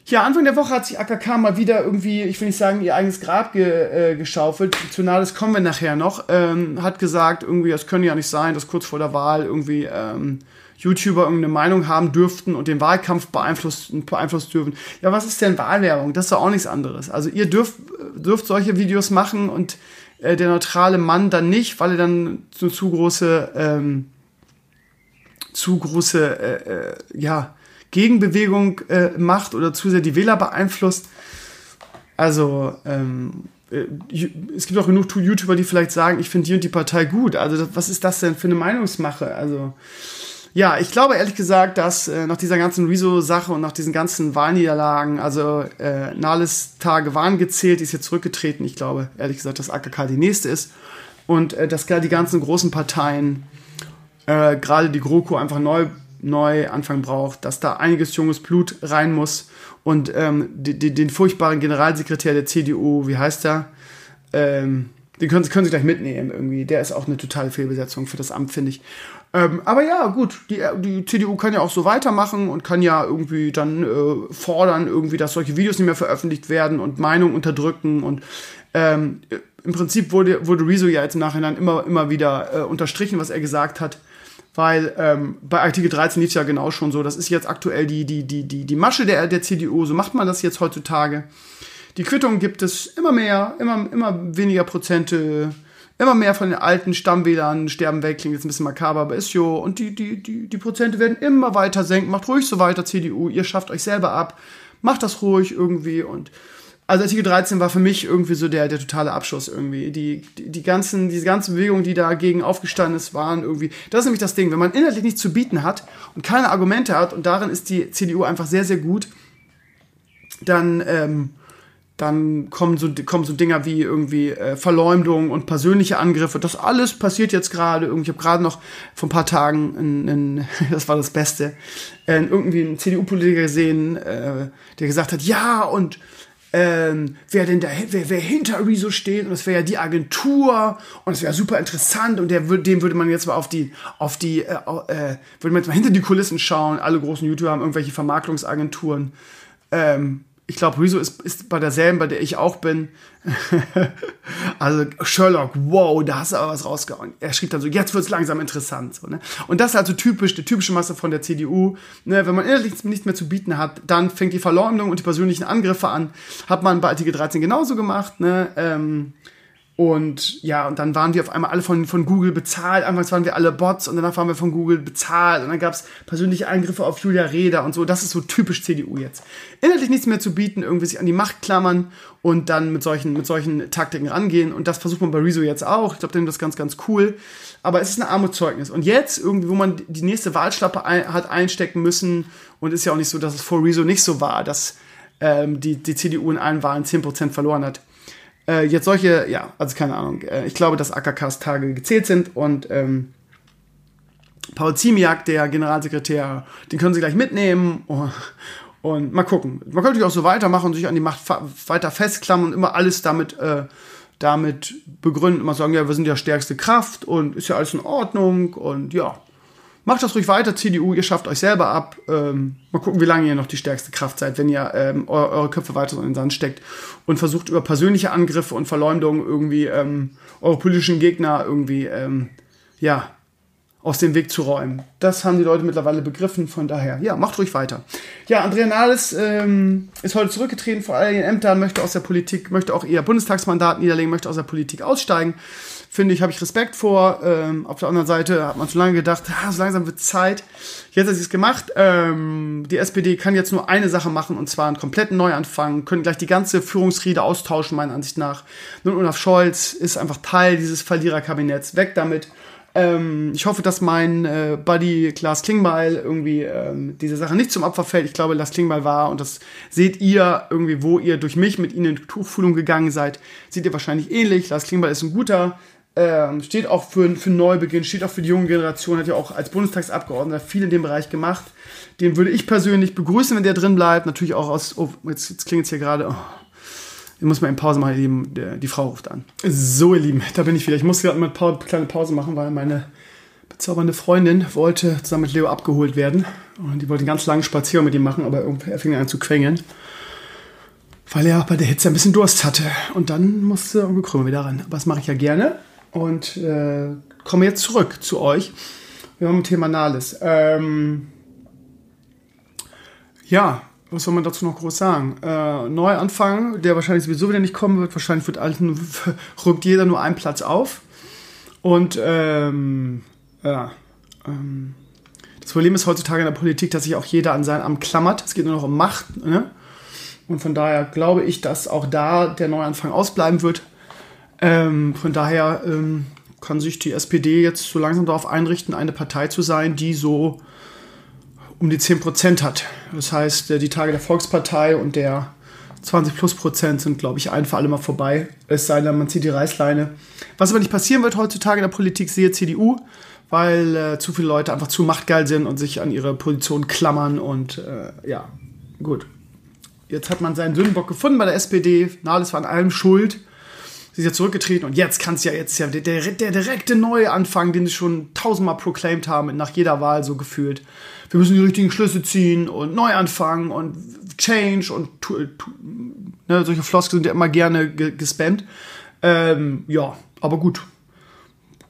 Ja, Anfang der Woche hat sich AKK mal wieder irgendwie, ich will nicht sagen, ihr eigenes Grab ge, äh, geschaufelt. Zu Nades kommen wir nachher noch. Ähm, hat gesagt, irgendwie, das könnte ja nicht sein, dass kurz vor der Wahl irgendwie ähm, YouTuber irgendeine Meinung haben dürften und den Wahlkampf beeinflussen, beeinflussen dürfen. Ja, was ist denn Wahlwerbung? Das ist doch auch nichts anderes. Also ihr dürft, dürft solche Videos machen und äh, der neutrale Mann dann nicht, weil er dann so zu große... Ähm, zu große, äh, äh, ja, Gegenbewegung äh, macht oder zu sehr die Wähler beeinflusst. Also, ähm, äh, es gibt auch genug YouTuber, die vielleicht sagen, ich finde die und die Partei gut. Also, was ist das denn für eine Meinungsmache? Also, ja, ich glaube ehrlich gesagt, dass äh, nach dieser ganzen Rezo-Sache und nach diesen ganzen Wahlniederlagen, also äh, Nahles Tage waren gezählt, die ist jetzt zurückgetreten. Ich glaube ehrlich gesagt, dass AKK die nächste ist. Und äh, dass gerade die ganzen großen Parteien, äh, gerade die GroKo einfach neu, neu Anfang braucht, dass da einiges junges Blut rein muss. Und ähm, die, die, den furchtbaren Generalsekretär der CDU, wie heißt der? Ähm, den können, können Sie gleich mitnehmen irgendwie. Der ist auch eine totale Fehlbesetzung für das Amt, finde ich. Ähm, aber ja, gut, die, die CDU kann ja auch so weitermachen und kann ja irgendwie dann äh, fordern, irgendwie, dass solche Videos nicht mehr veröffentlicht werden und Meinungen unterdrücken. Und ähm, im Prinzip wurde, wurde Rezo ja jetzt im Nachhinein immer, immer wieder äh, unterstrichen, was er gesagt hat. Weil ähm, bei Artikel 13 lief es ja genau schon so. Das ist jetzt aktuell die, die, die, die, die Masche der, der CDU. So macht man das jetzt heutzutage. Die Quittung gibt es immer mehr, immer, immer weniger Prozente immer mehr von den alten Stammwählern sterben weg, klingt jetzt ein bisschen makaber, aber ist jo. Und die, die, die, die Prozente werden immer weiter senken. Macht ruhig so weiter, CDU. Ihr schafft euch selber ab. Macht das ruhig irgendwie. Und also Artikel 13 war für mich irgendwie so der, der totale Abschuss irgendwie. Die, die, die ganzen, diese ganze Bewegung, die dagegen aufgestanden ist, waren irgendwie. Das ist nämlich das Ding. Wenn man inhaltlich nichts zu bieten hat und keine Argumente hat, und darin ist die CDU einfach sehr, sehr gut, dann, ähm, dann kommen so, kommen so Dinger wie irgendwie äh, Verleumdung und persönliche Angriffe. Das alles passiert jetzt gerade. Ich habe gerade noch vor ein paar Tagen, in, in, das war das Beste, äh, irgendwie einen CDU-Politiker gesehen, äh, der gesagt hat, ja, und ähm, wer denn da, wer, wer hinter Rezo steht, und das wäre ja die Agentur, und es wäre super interessant, und der, dem würde man jetzt mal auf die, auf die, äh, äh, würde man jetzt mal hinter die Kulissen schauen. Alle großen YouTuber haben irgendwelche Vermarktungsagenturen. Ähm, ich glaube, Rezo ist, ist bei derselben, bei der ich auch bin. also Sherlock, wow, da hast du aber was rausgehauen. Er schrieb dann so, jetzt wird's langsam interessant. So, ne? Und das ist also typisch, die typische Masse von der CDU. Ne? Wenn man innerlich nichts mehr zu bieten hat, dann fängt die Verleumdung und die persönlichen Angriffe an. Hat man bei Artikel 13 genauso gemacht. Ne? Ähm, und ja, und dann waren wir auf einmal alle von, von Google bezahlt. Anfangs waren wir alle Bots und danach waren wir von Google bezahlt. Und dann gab es persönliche Eingriffe auf Julia Reda und so. Das ist so typisch CDU jetzt. Inhaltlich nichts mehr zu bieten, irgendwie sich an die Macht klammern und dann mit solchen, mit solchen Taktiken rangehen. Und das versucht man bei Rezo jetzt auch. Ich glaube, dem das ganz, ganz cool. Aber es ist ein Armutszeugnis. Und jetzt, irgendwie, wo man die nächste Wahlschlappe ein, hat einstecken müssen, und ist ja auch nicht so, dass es vor Rezo nicht so war, dass ähm, die, die CDU in allen Wahlen 10% verloren hat äh, jetzt solche, ja, also keine Ahnung. Äh, ich glaube, dass AKKs Tage gezählt sind und ähm, Paul Ziemiak, der Generalsekretär, den können sie gleich mitnehmen und, und mal gucken. Man könnte auch so weitermachen und sich an die Macht weiter festklammern und immer alles damit, äh, damit begründen, immer sagen, ja, wir sind ja stärkste Kraft und ist ja alles in Ordnung und ja, macht das ruhig weiter, CDU, ihr schafft euch selber ab. Ähm, mal gucken, wie lange ihr noch die stärkste Kraft seid, wenn ihr ähm, eure, eure, Köpfe weiter in den Sand steckt und versucht über persönliche Angriffe und Verleumdungen irgendwie ähm, eure politischen Gegner irgendwie, ähm, ja, aus dem Weg zu räumen. Das haben die Leute mittlerweile begriffen, von daher, ja, macht ruhig weiter. Ja, Andrea Nahles ähm, ist heute zurückgetreten vor all ihren Ämtern, möchte aus der Politik, möchte auch ihr Bundestagsmandat niederlegen, möchte aus der Politik aussteigen finde ich, habe ich Respekt vor. Ähm, auf der anderen Seite hat man zu lange gedacht, ah, so langsam wird Zeit. Jetzt hat sie es gemacht. Ähm, die SPD kann jetzt nur eine Sache machen und zwar einen kompletten Neuanfang, können gleich die ganze Führungsriede austauschen, meiner Ansicht nach. Nun Olaf Scholz ist einfach Teil dieses Verliererkabinetts. Weg damit. Ähm, ich hoffe, dass mein äh, Buddy Klaas Klingbeil irgendwie ähm, diese Sache nicht zum Opfer fällt. Ich glaube, Lars Klingbeil war, und das seht ihr irgendwie, wo ihr durch mich mit ihnen in Tuchfühlung gegangen seid, seht ihr wahrscheinlich ähnlich. Lars Klingbeil ist ein guter ähm, steht auch für, für Neubeginn, steht auch für die junge Generation, hat ja auch als Bundestagsabgeordneter viel in dem Bereich gemacht. Den würde ich persönlich begrüßen, wenn der drin bleibt. Natürlich auch aus, oh, jetzt, jetzt klingt es hier gerade, oh, ich muss mal in Pause machen, ihr Lieben, der, die Frau ruft an. So, ihr Lieben, da bin ich wieder. Ich muss gerade mal eine kleine Pause machen, weil meine bezaubernde Freundin wollte zusammen mit Leo abgeholt werden. Und die wollte einen ganz langen Spaziergang mit ihm machen, aber er fing an zu quengeln. Weil er auch bei der Hitze ein bisschen Durst hatte. Und dann musste irgendwie Krümmer wieder ran. Aber das mache ich ja gerne und äh, komme jetzt zurück zu euch. Wir haben ein Thema Nahles. Ähm, ja, was soll man dazu noch groß sagen? Äh, Neuanfang, der wahrscheinlich sowieso wieder nicht kommen wird. Wahrscheinlich wird alten, rückt jeder nur einen Platz auf. Und ähm, ja, ähm, Das Problem ist heutzutage in der Politik, dass sich auch jeder an sein Amt klammert. Es geht nur noch um Macht. Ne? Und von daher glaube ich, dass auch da der Neuanfang ausbleiben wird. Ähm, von daher ähm, kann sich die SPD jetzt so langsam darauf einrichten, eine Partei zu sein, die so um die 10 Prozent hat. Das heißt, die Tage der Volkspartei und der 20 plus Prozent sind, glaube ich, ein für alle Mal vorbei. Es sei denn, man zieht die Reißleine. Was aber nicht passieren wird heutzutage in der Politik, sehe CDU, weil äh, zu viele Leute einfach zu machtgeil sind und sich an ihre Position klammern und äh, ja, gut. Jetzt hat man seinen Sündenbock gefunden bei der SPD. Nahles war an allem schuld. Sie ist ja zurückgetreten und jetzt kann es ja jetzt ja der, der, der direkte Neuanfang, den sie schon tausendmal proclaimed haben, nach jeder Wahl so gefühlt. Wir müssen die richtigen Schlüsse ziehen und Neuanfang und Change und ne, solche Floskeln sind ja immer gerne gespammt. Ähm, ja, aber gut.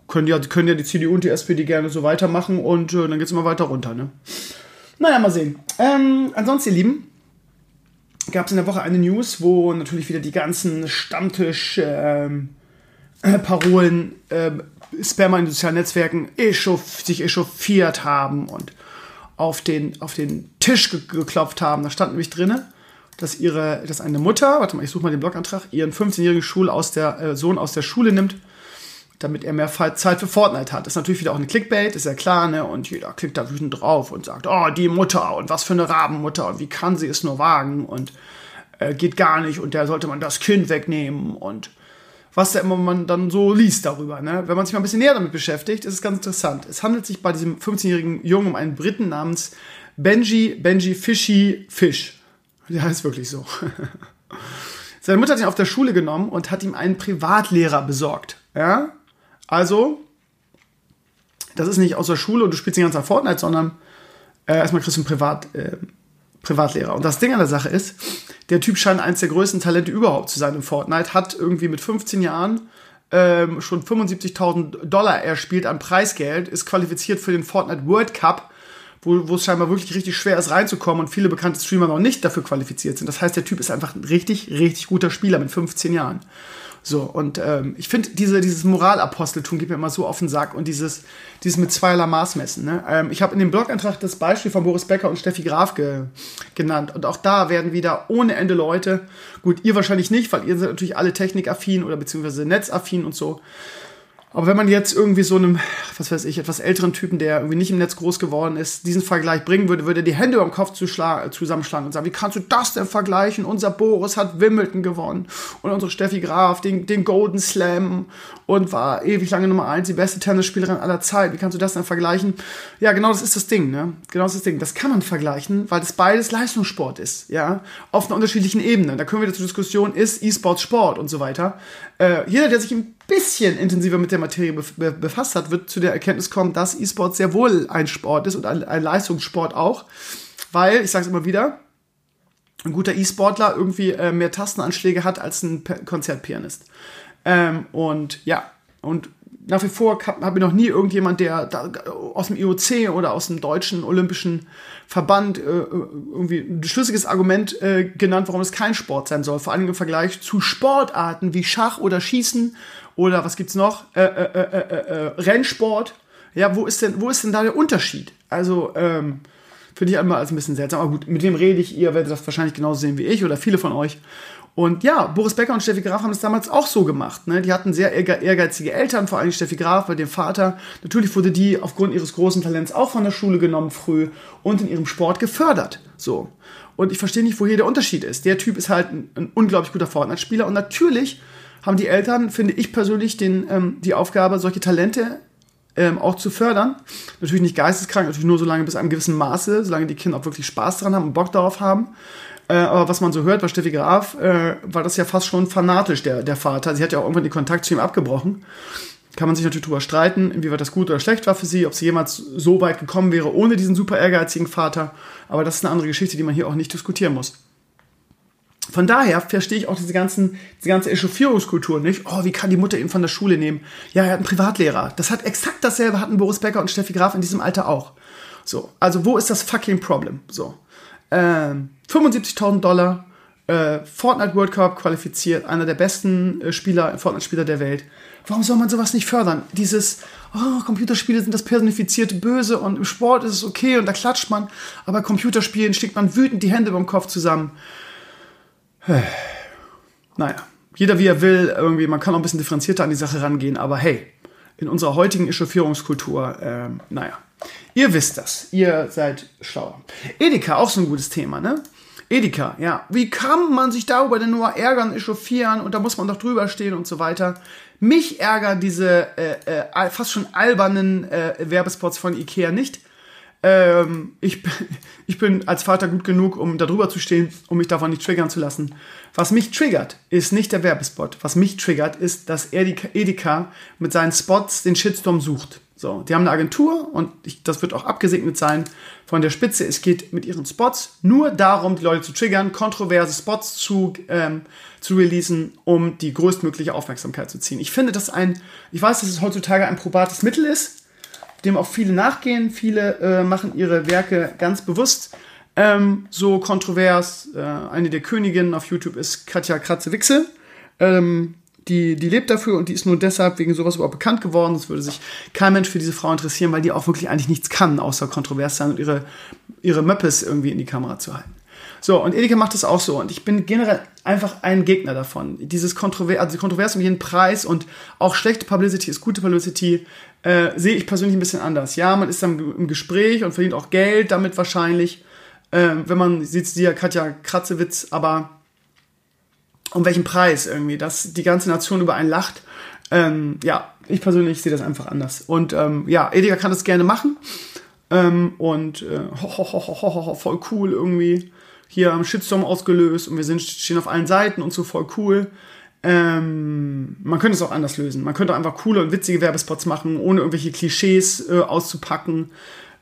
Können ja, können ja die CDU und die SPD gerne so weitermachen und äh, dann geht es immer weiter runter. Ne? Naja, mal sehen. Ähm, ansonsten, ihr Lieben, gab es in der Woche eine News, wo natürlich wieder die ganzen Stammtisch-Parolen, ähm, äh, Spammer in den sozialen Netzwerken echauf sich echauffiert haben und auf den, auf den Tisch ge geklopft haben. Da stand nämlich drin, dass ihre, dass eine Mutter, warte mal, ich suche mal den Blogantrag, ihren 15-jährigen Schul aus der, äh, Sohn aus der Schule nimmt, damit er mehr Zeit für Fortnite hat. Das ist natürlich wieder auch eine Clickbait, ist ja klar, ne? Und jeder klickt da wütend drauf und sagt, oh, die Mutter und was für eine Rabenmutter und wie kann sie es nur wagen und äh, geht gar nicht und der sollte man das Kind wegnehmen und was da immer man dann so liest darüber. Ne? Wenn man sich mal ein bisschen näher damit beschäftigt, ist es ganz interessant. Es handelt sich bei diesem 15-jährigen Jungen um einen Briten namens Benji, Benji Fishy Fish. Der heißt wirklich so. Seine Mutter hat ihn auf der Schule genommen und hat ihm einen Privatlehrer besorgt. Ja? Also, das ist nicht aus der Schule und du spielst den ganzen Tag Fortnite, sondern äh, erstmal kriegst du einen Privat, äh, Privatlehrer. Und das Ding an der Sache ist, der Typ scheint eines der größten Talente überhaupt zu sein im Fortnite, hat irgendwie mit 15 Jahren ähm, schon 75.000 Dollar erspielt an Preisgeld, ist qualifiziert für den Fortnite World Cup, wo, wo es scheinbar wirklich richtig schwer ist reinzukommen und viele bekannte Streamer noch nicht dafür qualifiziert sind. Das heißt, der Typ ist einfach ein richtig, richtig guter Spieler mit 15 Jahren. So, und ähm, ich finde, diese, dieses Moralaposteltum geht mir immer so auf den Sack und dieses, dieses mit zweierlei Maß messen. Ne? Ähm, ich habe in dem Blogantrag das Beispiel von Boris Becker und Steffi Graf ge genannt. Und auch da werden wieder ohne Ende Leute, gut, ihr wahrscheinlich nicht, weil ihr seid natürlich alle technikaffin oder beziehungsweise netzaffin und so. Aber wenn man jetzt irgendwie so einem, was weiß ich, etwas älteren Typen, der irgendwie nicht im Netz groß geworden ist, diesen Vergleich bringen würde, würde er die Hände über den Kopf zusammenschlagen und sagen, wie kannst du das denn vergleichen? Unser Boris hat Wimbledon gewonnen und unsere Steffi Graf den, den Golden Slam und war ewig lange Nummer eins, die beste Tennisspielerin aller Zeit. Wie kannst du das denn vergleichen? Ja, genau das ist das Ding, ne? Genau das ist das Ding. Das kann man vergleichen, weil das beides Leistungssport ist, ja? Auf einer unterschiedlichen Ebene. Da können wir zur Diskussion, ist E-Sport Sport und so weiter. Äh, jeder, der sich ein bisschen intensiver mit der Materie befasst hat, wird zu der Erkenntnis kommen, dass E-Sport sehr wohl ein Sport ist und ein, ein Leistungssport auch. Weil, ich sage es immer wieder, ein guter E-Sportler irgendwie äh, mehr Tastenanschläge hat als ein Konzertpianist. Ähm, und ja, und nach wie vor habe ich noch nie irgendjemand, der da, aus dem IOC oder aus dem deutschen olympischen Verband äh, irgendwie ein schlüssiges Argument äh, genannt, warum es kein Sport sein soll. Vor allem im Vergleich zu Sportarten wie Schach oder Schießen oder was gibt's noch? Äh, äh, äh, äh, äh Rennsport. Ja, wo ist denn, wo ist denn da der Unterschied? Also, ähm, finde ich einmal als ein bisschen seltsam. Aber gut, mit wem rede ich? Ihr werdet das wahrscheinlich genauso sehen wie ich oder viele von euch. Und ja, Boris Becker und Steffi Graf haben das damals auch so gemacht. Ne? Die hatten sehr ehrgeizige Eltern, vor allem Steffi Graf bei dem Vater. Natürlich wurde die aufgrund ihres großen Talents auch von der Schule genommen früh und in ihrem Sport gefördert. So. Und ich verstehe nicht, wo hier der Unterschied ist. Der Typ ist halt ein, ein unglaublich guter Fortnite-Spieler und natürlich haben die Eltern, finde ich persönlich, den, ähm, die Aufgabe, solche Talente ähm, auch zu fördern. Natürlich nicht geisteskrank, natürlich nur so lange bis einem gewissen Maße, solange die Kinder auch wirklich Spaß daran haben und Bock darauf haben. Äh, aber was man so hört bei Steffi Graf, äh, war das ja fast schon fanatisch, der, der Vater. Sie hat ja auch irgendwann den Kontakt zu ihm abgebrochen. Kann man sich natürlich darüber streiten, inwieweit das gut oder schlecht war für sie, ob sie jemals so weit gekommen wäre ohne diesen super ehrgeizigen Vater. Aber das ist eine andere Geschichte, die man hier auch nicht diskutieren muss. Von daher verstehe ich auch diese, ganzen, diese ganze Echauffierungskultur nicht. Oh, wie kann die Mutter ihn von der Schule nehmen? Ja, er hat einen Privatlehrer. Das hat exakt dasselbe hatten Boris Becker und Steffi Graf in diesem Alter auch. So, also wo ist das fucking Problem? So, ähm, 75.000 Dollar äh, Fortnite World Cup qualifiziert, einer der besten äh, Spieler, Fortnite-Spieler der Welt. Warum soll man sowas nicht fördern? Dieses, oh, Computerspiele sind das personifizierte Böse und im Sport ist es okay und da klatscht man, aber Computerspielen steckt man wütend die Hände beim Kopf zusammen. Naja, jeder wie er will, irgendwie, man kann auch ein bisschen differenzierter an die Sache rangehen, aber hey, in unserer heutigen Echauffierungskultur, äh, naja, ihr wisst das, ihr seid schlauer. Edeka, auch so ein gutes Thema, ne? Edeka, ja. Wie kann man sich darüber denn nur ärgern, echauffieren und da muss man doch drüber stehen und so weiter. Mich ärgern diese äh, äh, fast schon albernen äh, Werbespots von Ikea nicht. Ähm, ich, ich bin als Vater gut genug, um da drüber zu stehen, um mich davon nicht triggern zu lassen. Was mich triggert, ist nicht der Werbespot. Was mich triggert, ist, dass Edeka mit seinen Spots den Shitstorm sucht. So, die haben eine Agentur und ich, das wird auch abgesegnet sein von der Spitze. Es geht mit ihren Spots nur darum, die Leute zu triggern, kontroverse Spots zu, ähm, zu releasen, um die größtmögliche Aufmerksamkeit zu ziehen. Ich finde das ein, ich weiß, dass es heutzutage ein probates Mittel ist, dem auch viele nachgehen. Viele äh, machen ihre Werke ganz bewusst ähm, so kontrovers. Äh, eine der Königinnen auf YouTube ist Katja Kratze-Wichse. Ähm, die, die lebt dafür und die ist nur deshalb wegen sowas überhaupt bekannt geworden. Es würde sich kein Mensch für diese Frau interessieren, weil die auch wirklich eigentlich nichts kann, außer kontrovers sein und ihre, ihre Möppes irgendwie in die Kamera zu halten. So, und Edeka macht das auch so. Und ich bin generell einfach ein Gegner davon. Dieses Kontrovers, also Kontrovers um jeden Preis und auch schlechte Publicity ist gute Publicity, äh, sehe ich persönlich ein bisschen anders. Ja, man ist dann im Gespräch und verdient auch Geld damit wahrscheinlich. Äh, wenn man sieht, sie ja Katja Kratzewitz, aber um welchen Preis irgendwie, dass die ganze Nation über einen lacht. Ähm, ja, ich persönlich sehe das einfach anders. Und ähm, ja, Edeka kann das gerne machen. Ähm, und äh, ho, ho, ho, voll cool irgendwie. Hier am Shitstorm ausgelöst und wir sind, stehen auf allen Seiten und so voll cool. Ähm, man könnte es auch anders lösen. Man könnte einfach coole und witzige Werbespots machen, ohne irgendwelche Klischees äh, auszupacken.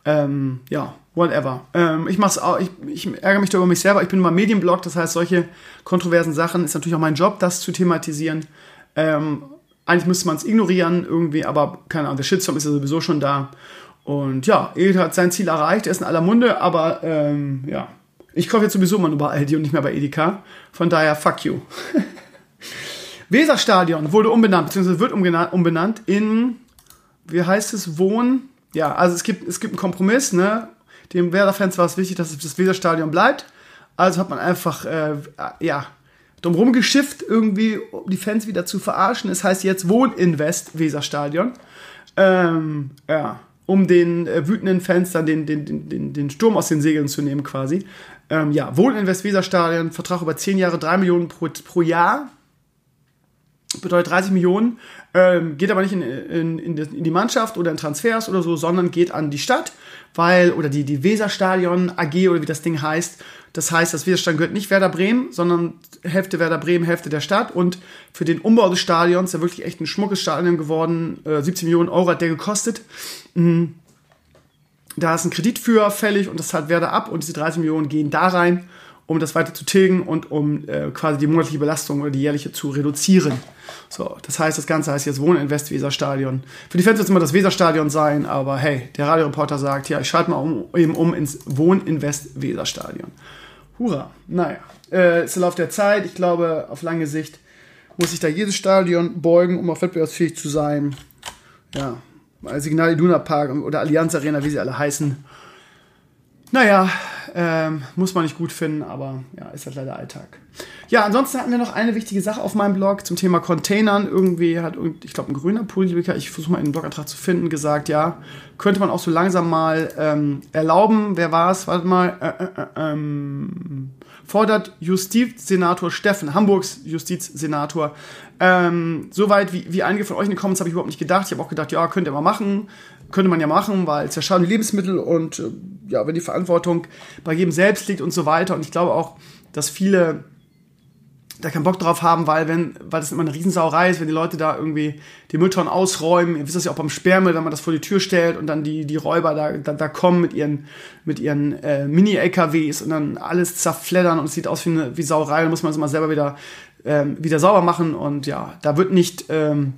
Ähm, ja, whatever. Ähm, ich mach's auch, ich, ich ärgere mich da über mich selber. Ich bin immer Medienblog, das heißt, solche kontroversen Sachen ist natürlich auch mein Job, das zu thematisieren. Ähm, eigentlich müsste man es ignorieren irgendwie, aber keine Ahnung, der Shitstorm ist ja sowieso schon da. Und ja, Ed hat sein Ziel erreicht, er ist in aller Munde, aber ähm, ja, ich kaufe jetzt sowieso mal nur bei Aldi und nicht mehr bei Edeka. Von daher, fuck you. Weserstadion wurde umbenannt, beziehungsweise wird umbenannt in, wie heißt es, Wohn. Ja, also es gibt, es gibt einen Kompromiss, ne? Dem Werder-Fans war es wichtig, dass das Weserstadion bleibt. Also hat man einfach, äh, ja, drumherum geschifft, irgendwie, um die Fans wieder zu verarschen. Es heißt jetzt Wohninvest Weserstadion. Ähm, ja, um den äh, wütenden Fans dann den, den, den, den Sturm aus den Segeln zu nehmen, quasi. Ähm, ja, Wohninvest Weserstadion, Vertrag über 10 Jahre, 3 Millionen pro, pro Jahr bedeutet 30 Millionen, ähm, geht aber nicht in, in, in, die Mannschaft oder in Transfers oder so, sondern geht an die Stadt, weil, oder die, die Weserstadion AG oder wie das Ding heißt. Das heißt, das Weserstadion gehört nicht Werder Bremen, sondern Hälfte Werder Bremen, Hälfte der Stadt. Und für den Umbau des Stadions, der wirklich echt ein schmuckes Stadion geworden, äh, 17 Millionen Euro hat der gekostet. Mhm. Da ist ein Kredit für fällig und das zahlt Werder ab und diese 30 Millionen gehen da rein um das weiter zu tilgen und um äh, quasi die monatliche Belastung oder die jährliche zu reduzieren. So, das heißt, das Ganze heißt jetzt Wohninvest Weserstadion. Für die Fans wird es immer das Weserstadion sein, aber hey, der Radioreporter sagt, ja, ich schalte mal um, eben um ins Wohninvest Weserstadion. Hurra. Naja, äh, ist der Lauf der Zeit. Ich glaube, auf lange Sicht muss sich da jedes Stadion beugen, um auch wettbewerbsfähig zu sein. Ja, Signal Iduna Park oder Allianz Arena, wie sie alle heißen. Naja, ähm, muss man nicht gut finden, aber ja, ist halt leider Alltag. Ja, ansonsten hatten wir noch eine wichtige Sache auf meinem Blog zum Thema Containern. Irgendwie hat, ich glaube, ein grüner Politiker, ich versuche mal einen Blogantrag zu finden, gesagt, ja, könnte man auch so langsam mal ähm, erlauben. Wer war es? Warte mal. Äh, äh, äh, ähm, fordert Justizsenator Steffen, Hamburgs Justizsenator. Ähm, Soweit, wie, wie einige von euch in den Comments habe ich überhaupt nicht gedacht. Ich habe auch gedacht, ja, könnt ihr mal machen könnte man ja machen, weil es ja schaden Lebensmittel und äh, ja, wenn die Verantwortung bei jedem selbst liegt und so weiter. Und ich glaube auch, dass viele da keinen Bock drauf haben, weil wenn, weil das immer eine Riesensauerei ist, wenn die Leute da irgendwie die Mülltonnen ausräumen, ihr wisst das ja auch beim Sperrmüll, wenn man das vor die Tür stellt und dann die, die Räuber da, da, da kommen mit ihren, mit ihren äh, Mini-LKWs und dann alles zerfleddern und es sieht aus wie eine wie Sauerei, dann muss man es immer selber wieder, ähm, wieder sauber machen und ja, da wird nicht ähm,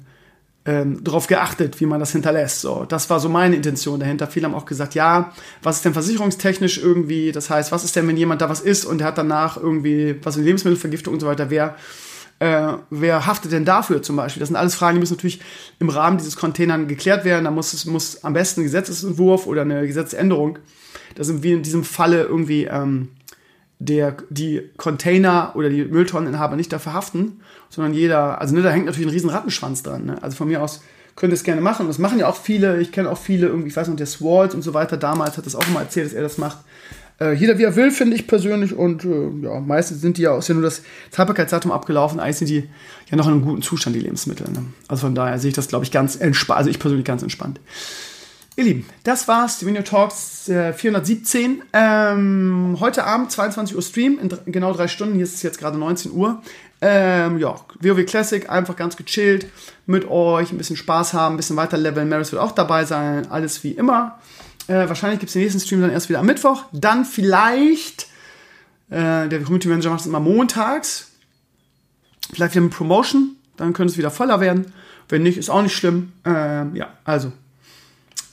ähm, darauf geachtet, wie man das hinterlässt. So, das war so meine Intention dahinter. Viele haben auch gesagt, ja, was ist denn versicherungstechnisch irgendwie? Das heißt, was ist denn, wenn jemand da was isst und der hat danach irgendwie was in Lebensmittelvergiftung und so weiter? Wer äh, wer haftet denn dafür zum Beispiel? Das sind alles Fragen, die müssen natürlich im Rahmen dieses Containern geklärt werden. Da muss es muss am besten ein Gesetzesentwurf oder eine Gesetzesänderung. Das sind wie in diesem Falle irgendwie ähm, der, die Container oder die Mülltonneninhaber nicht dafür haften, sondern jeder, also ne, da hängt natürlich ein riesen Rattenschwanz dran. Ne? Also von mir aus könnt ihr es gerne machen. Das machen ja auch viele. Ich kenne auch viele, irgendwie, ich weiß noch, der Swalt und so weiter damals hat das auch mal erzählt, dass er das macht. Äh, jeder wie er will, finde ich persönlich. Und äh, ja, meistens sind die ja, ist ja nur das Haltbarkeitsdatum abgelaufen. Eigentlich sind die ja noch in einem guten Zustand, die Lebensmittel. Ne? Also von daher sehe ich das, glaube ich, ganz entspannt. Also ich persönlich ganz entspannt. Ihr Lieben, das war's, die Video Talks äh, 417. Ähm, heute Abend, 22 Uhr Stream, in genau drei Stunden. Hier ist es jetzt gerade 19 Uhr. Ähm, ja, WoW Classic, einfach ganz gechillt mit euch, ein bisschen Spaß haben, ein bisschen weiter leveln. Maris wird auch dabei sein, alles wie immer. Äh, wahrscheinlich gibt es den nächsten Stream dann erst wieder am Mittwoch. Dann vielleicht, äh, der Community Manager macht es immer montags. Vielleicht wieder mit Promotion, dann könnte es wieder voller werden. Wenn nicht, ist auch nicht schlimm. Ähm, ja, also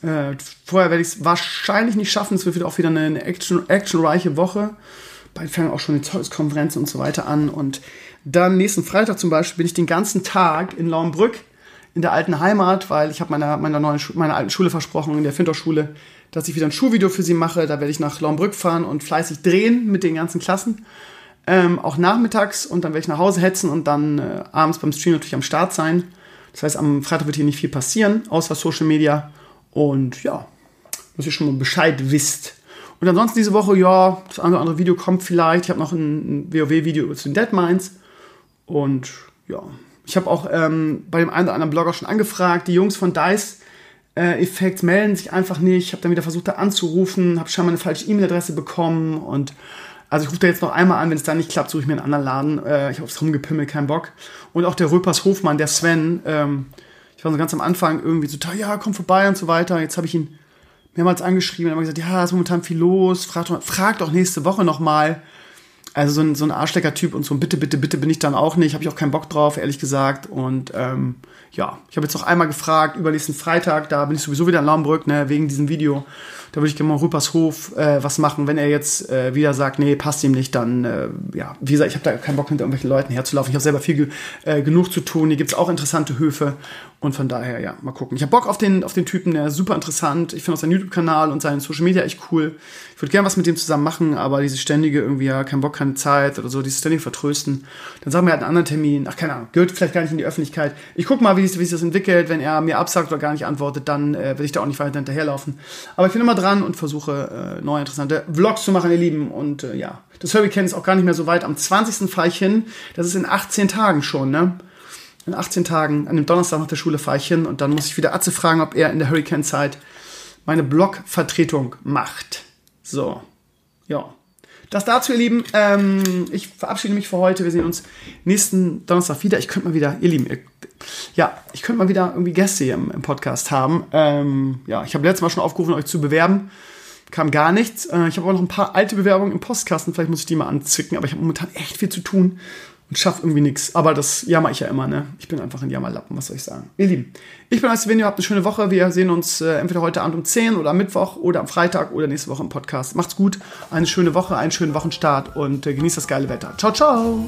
äh, vorher werde ich es wahrscheinlich nicht schaffen. Es wird wieder auch wieder eine action, actionreiche Woche. Bald fangen auch schon die Zeugniskonferenzen und so weiter an. Und dann nächsten Freitag zum Beispiel bin ich den ganzen Tag in Laumbrück in der alten Heimat, weil ich habe meiner, meiner neuen meiner alten Schule versprochen, in der Fintor-Schule, dass ich wieder ein Schulvideo für sie mache. Da werde ich nach Laumbrück fahren und fleißig drehen mit den ganzen Klassen. Ähm, auch nachmittags und dann werde ich nach Hause hetzen und dann äh, abends beim Stream natürlich am Start sein. Das heißt, am Freitag wird hier nicht viel passieren, außer Social Media. Und ja, dass ihr schon mal Bescheid wisst. Und ansonsten diese Woche, ja, das eine oder andere Video kommt vielleicht. Ich habe noch ein, WoW-Video zu den Deadmines. Und ja, ich habe auch ähm, bei dem einen oder anderen Blogger schon angefragt. Die Jungs von DICE äh, Effects melden sich einfach nicht. Ich habe dann wieder versucht, da anzurufen, habe scheinbar eine falsche E-Mail-Adresse bekommen. Und also ich rufe da jetzt noch einmal an, wenn es da nicht klappt, suche ich mir einen anderen Laden. Äh, ich habe aufs Rumgepimmelt, keinen Bock. Und auch der Röpers Hofmann, der Sven, ähm, ich war so ganz am Anfang irgendwie so, ja, komm vorbei und so weiter. Jetzt habe ich ihn mehrmals angeschrieben und immer gesagt, ja, ist momentan viel los, frag doch, frag doch nächste Woche nochmal. Also so ein, so ein Arschlecker-Typ und so ein bitte, bitte, bitte bin ich dann auch nicht, habe ich auch keinen Bock drauf, ehrlich gesagt. Und ähm, ja, ich habe jetzt noch einmal gefragt, übernächsten Freitag, da bin ich sowieso wieder in Laumbrück, ne, wegen diesem Video. Da würde ich gerne mal Rüppershof äh, was machen. Wenn er jetzt äh, wieder sagt, nee, passt ihm nicht, dann, äh, ja, wie gesagt, ich habe da keinen Bock, hinter irgendwelchen Leuten herzulaufen. Ich habe selber viel äh, genug zu tun. Hier gibt's auch interessante Höfe. Und von daher, ja, mal gucken. Ich habe Bock auf den, auf den Typen, der ist super interessant. Ich finde auch seinen YouTube-Kanal und seinen Social Media echt cool. Ich würde gerne was mit dem zusammen machen, aber diese ständige irgendwie, ja, kein Bock, keine Zeit oder so, dieses ständige Vertrösten. Dann sagen wir halt einen anderen Termin. Ach, keine Ahnung, gehört vielleicht gar nicht in die Öffentlichkeit. Ich guck mal, wie sich, das entwickelt. Wenn er mir absagt oder gar nicht antwortet, dann äh, werde ich da auch nicht weiter hinterherlaufen. Aber ich bin immer dran und versuche, äh, neue interessante Vlogs zu machen, ihr Lieben. Und äh, ja, das Hurricane ist auch gar nicht mehr so weit. Am 20. fahre ich hin. Das ist in 18 Tagen schon, ne? In 18 Tagen, an dem Donnerstag nach der Schule fahre ich hin und dann muss ich wieder Atze fragen, ob er in der Hurricane-Zeit meine Blog-Vertretung macht. So, ja. Das dazu, ihr Lieben. Ähm, ich verabschiede mich für heute. Wir sehen uns nächsten Donnerstag wieder. Ich könnte mal wieder, ihr Lieben, ja, ich könnte mal wieder irgendwie Gäste hier im, im Podcast haben. Ähm, ja, ich habe letztes Mal schon aufgerufen, euch zu bewerben. Kam gar nichts. Äh, ich habe auch noch ein paar alte Bewerbungen im Postkasten. Vielleicht muss ich die mal anzwicken, aber ich habe momentan echt viel zu tun und irgendwie nichts. Aber das jammer ich ja immer, ne? Ich bin einfach ein Jammerlappen, was soll ich sagen. Ihr Lieben, ich bin Venio, habt eine schöne Woche. Wir sehen uns äh, entweder heute Abend um 10 oder am Mittwoch oder am Freitag oder nächste Woche im Podcast. Macht's gut, eine schöne Woche, einen schönen Wochenstart und äh, genießt das geile Wetter. Ciao, ciao!